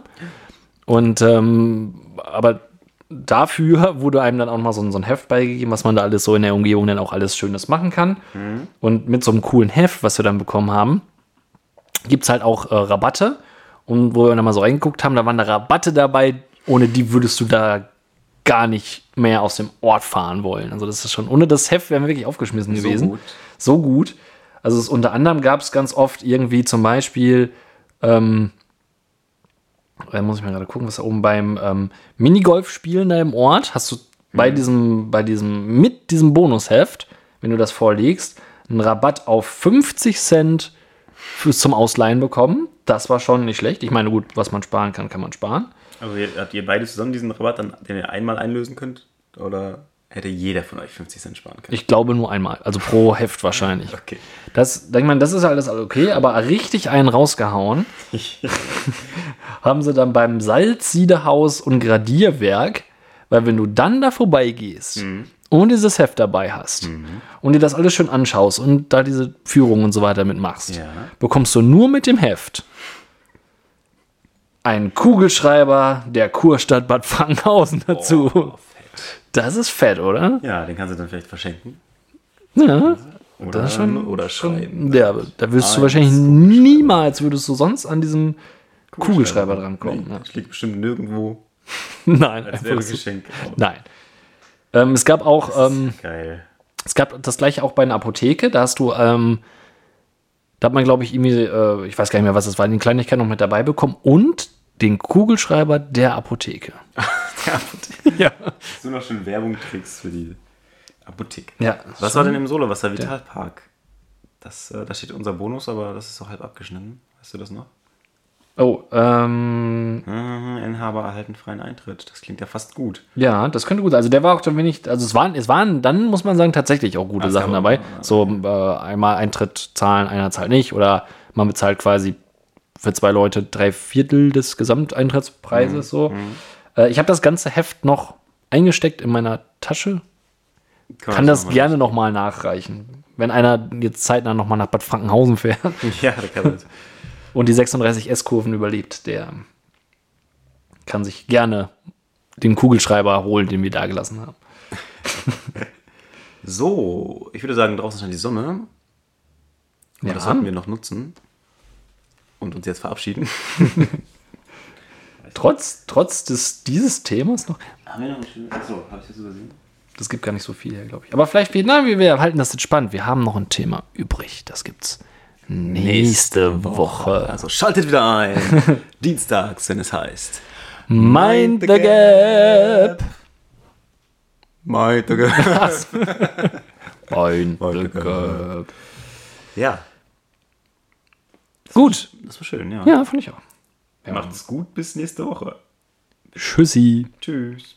Und ähm, aber dafür wurde einem dann auch mal so, ein- so ein Heft beigegeben, was man da alles so in der Umgebung dann auch alles Schönes machen kann. Und mit so einem coolen Heft, was wir dann bekommen haben, gibt es halt auch äh, Rabatte. Und wo wir dann mal so reingeguckt haben, da waren da Rabatte dabei, ohne die würdest du da gar nicht mehr aus dem Ort fahren wollen. Also das ist schon, ohne das Heft wären wir wirklich aufgeschmissen So gewesen. gut. So gut. Also es, unter anderem gab es ganz oft irgendwie zum Beispiel, ähm, da muss ich mal gerade gucken, was da oben beim ähm, Minigolf spielen da im Ort, hast du bei diesem, bei diesem, mit diesem Bonusheft, wenn du das vorlegst, einen Rabatt auf 50 Cent für, zum Ausleihen bekommen. Das war schon nicht schlecht. Ich meine, gut, was man sparen kann, kann man sparen. Also ihr- habt ihr beide zusammen diesen Rabatt, dann, den ihr einmal einlösen könnt? Oder hätte jeder von euch 50 Cent sparen können? Ich glaube nur einmal, also pro Heft wahrscheinlich. Okay. Das, denk mal, das ist alles okay, aber richtig einen rausgehauen haben sie dann beim Salzsiedehaus und Gradierwerk, weil wenn du dann da vorbeigehst und dieses Heft dabei hast und dir das alles schön anschaust und da diese Führung und so weiter mitmachst, Ja. bekommst du nur mit dem Heft einen Kugelschreiber der Kurstadt Bad Frankenhausen dazu. Oh, fett. Das ist fett, oder? Ja, den kannst du dann vielleicht verschenken. Ja. Oder, Das schon, oder schreiben. Ja, da wirst du wahrscheinlich Kugelschreiber. niemals, würdest du sonst an diesen Kugelschreiber drankommen. Nee, Ja. das liegt bestimmt nirgendwo Nein, als einfach so. Werbegeschenk. nein. Ähm, es gab auch, ähm, Geil. es gab das gleiche auch bei einer Apotheke. Da hast du, ähm, da hat man, glaube ich, irgendwie, äh, ich weiß gar nicht mehr, was das war, die Kleinigkeit noch mit dabei bekommen und den Kugelschreiber der Apotheke. Der Apotheke. Ja. Du noch schön Werbung kriegst für die Apotheke. Ja. Was war denn im Solowasser Vitalpark? Das, äh, da steht unser Bonus, aber das ist so halb abgeschnitten. Weißt du das noch? Oh, ähm, Mhm, Inhaber erhalten freien Eintritt. Das klingt ja fast gut. Ja, das könnte gut sein. Also der war auch dann wenig, also es waren, es waren, dann muss man sagen, tatsächlich auch gute Ach, Sachen dabei. ja, So äh, einmal Eintritt zahlen, einer zahlt nicht. Oder man bezahlt quasi für zwei Leute drei Viertel des Gesamteintrittspreises. so. Äh, ich habe das ganze Heft noch eingesteckt in meiner Tasche. Kann das noch mal- gerne nochmal nachreichen. Wenn einer jetzt zeitnah nochmal nach Bad Frankenhausen fährt Ja, der kann das. Und die 36 S-Kurven überlebt, der kann sich gerne den Kugelschreiber holen, den wir da gelassen haben. So, ich würde sagen, draußen scheint die Sonne. Und Ja. das sollten wir noch nutzen. Und uns jetzt verabschieden. Trotz, trotz des, dieses Themas noch. Haben wir noch ein schönes. Achso, habe ich das übersehen? Das gibt gar nicht so viel hier, glaube ich. Aber vielleicht, na, wir, wir halten das jetzt spannend. Wir haben noch ein Thema übrig. Das gibt's nächste Woche. Also schaltet wieder ein. Dienstags, wenn es heißt. Mind the Gap. Mind the Gap. Mind the Gap. Ja, Gut. das war schön, ja. Ja, fand ich auch. Macht's gut, bis nächste Woche. Tschüssi. Tschüss.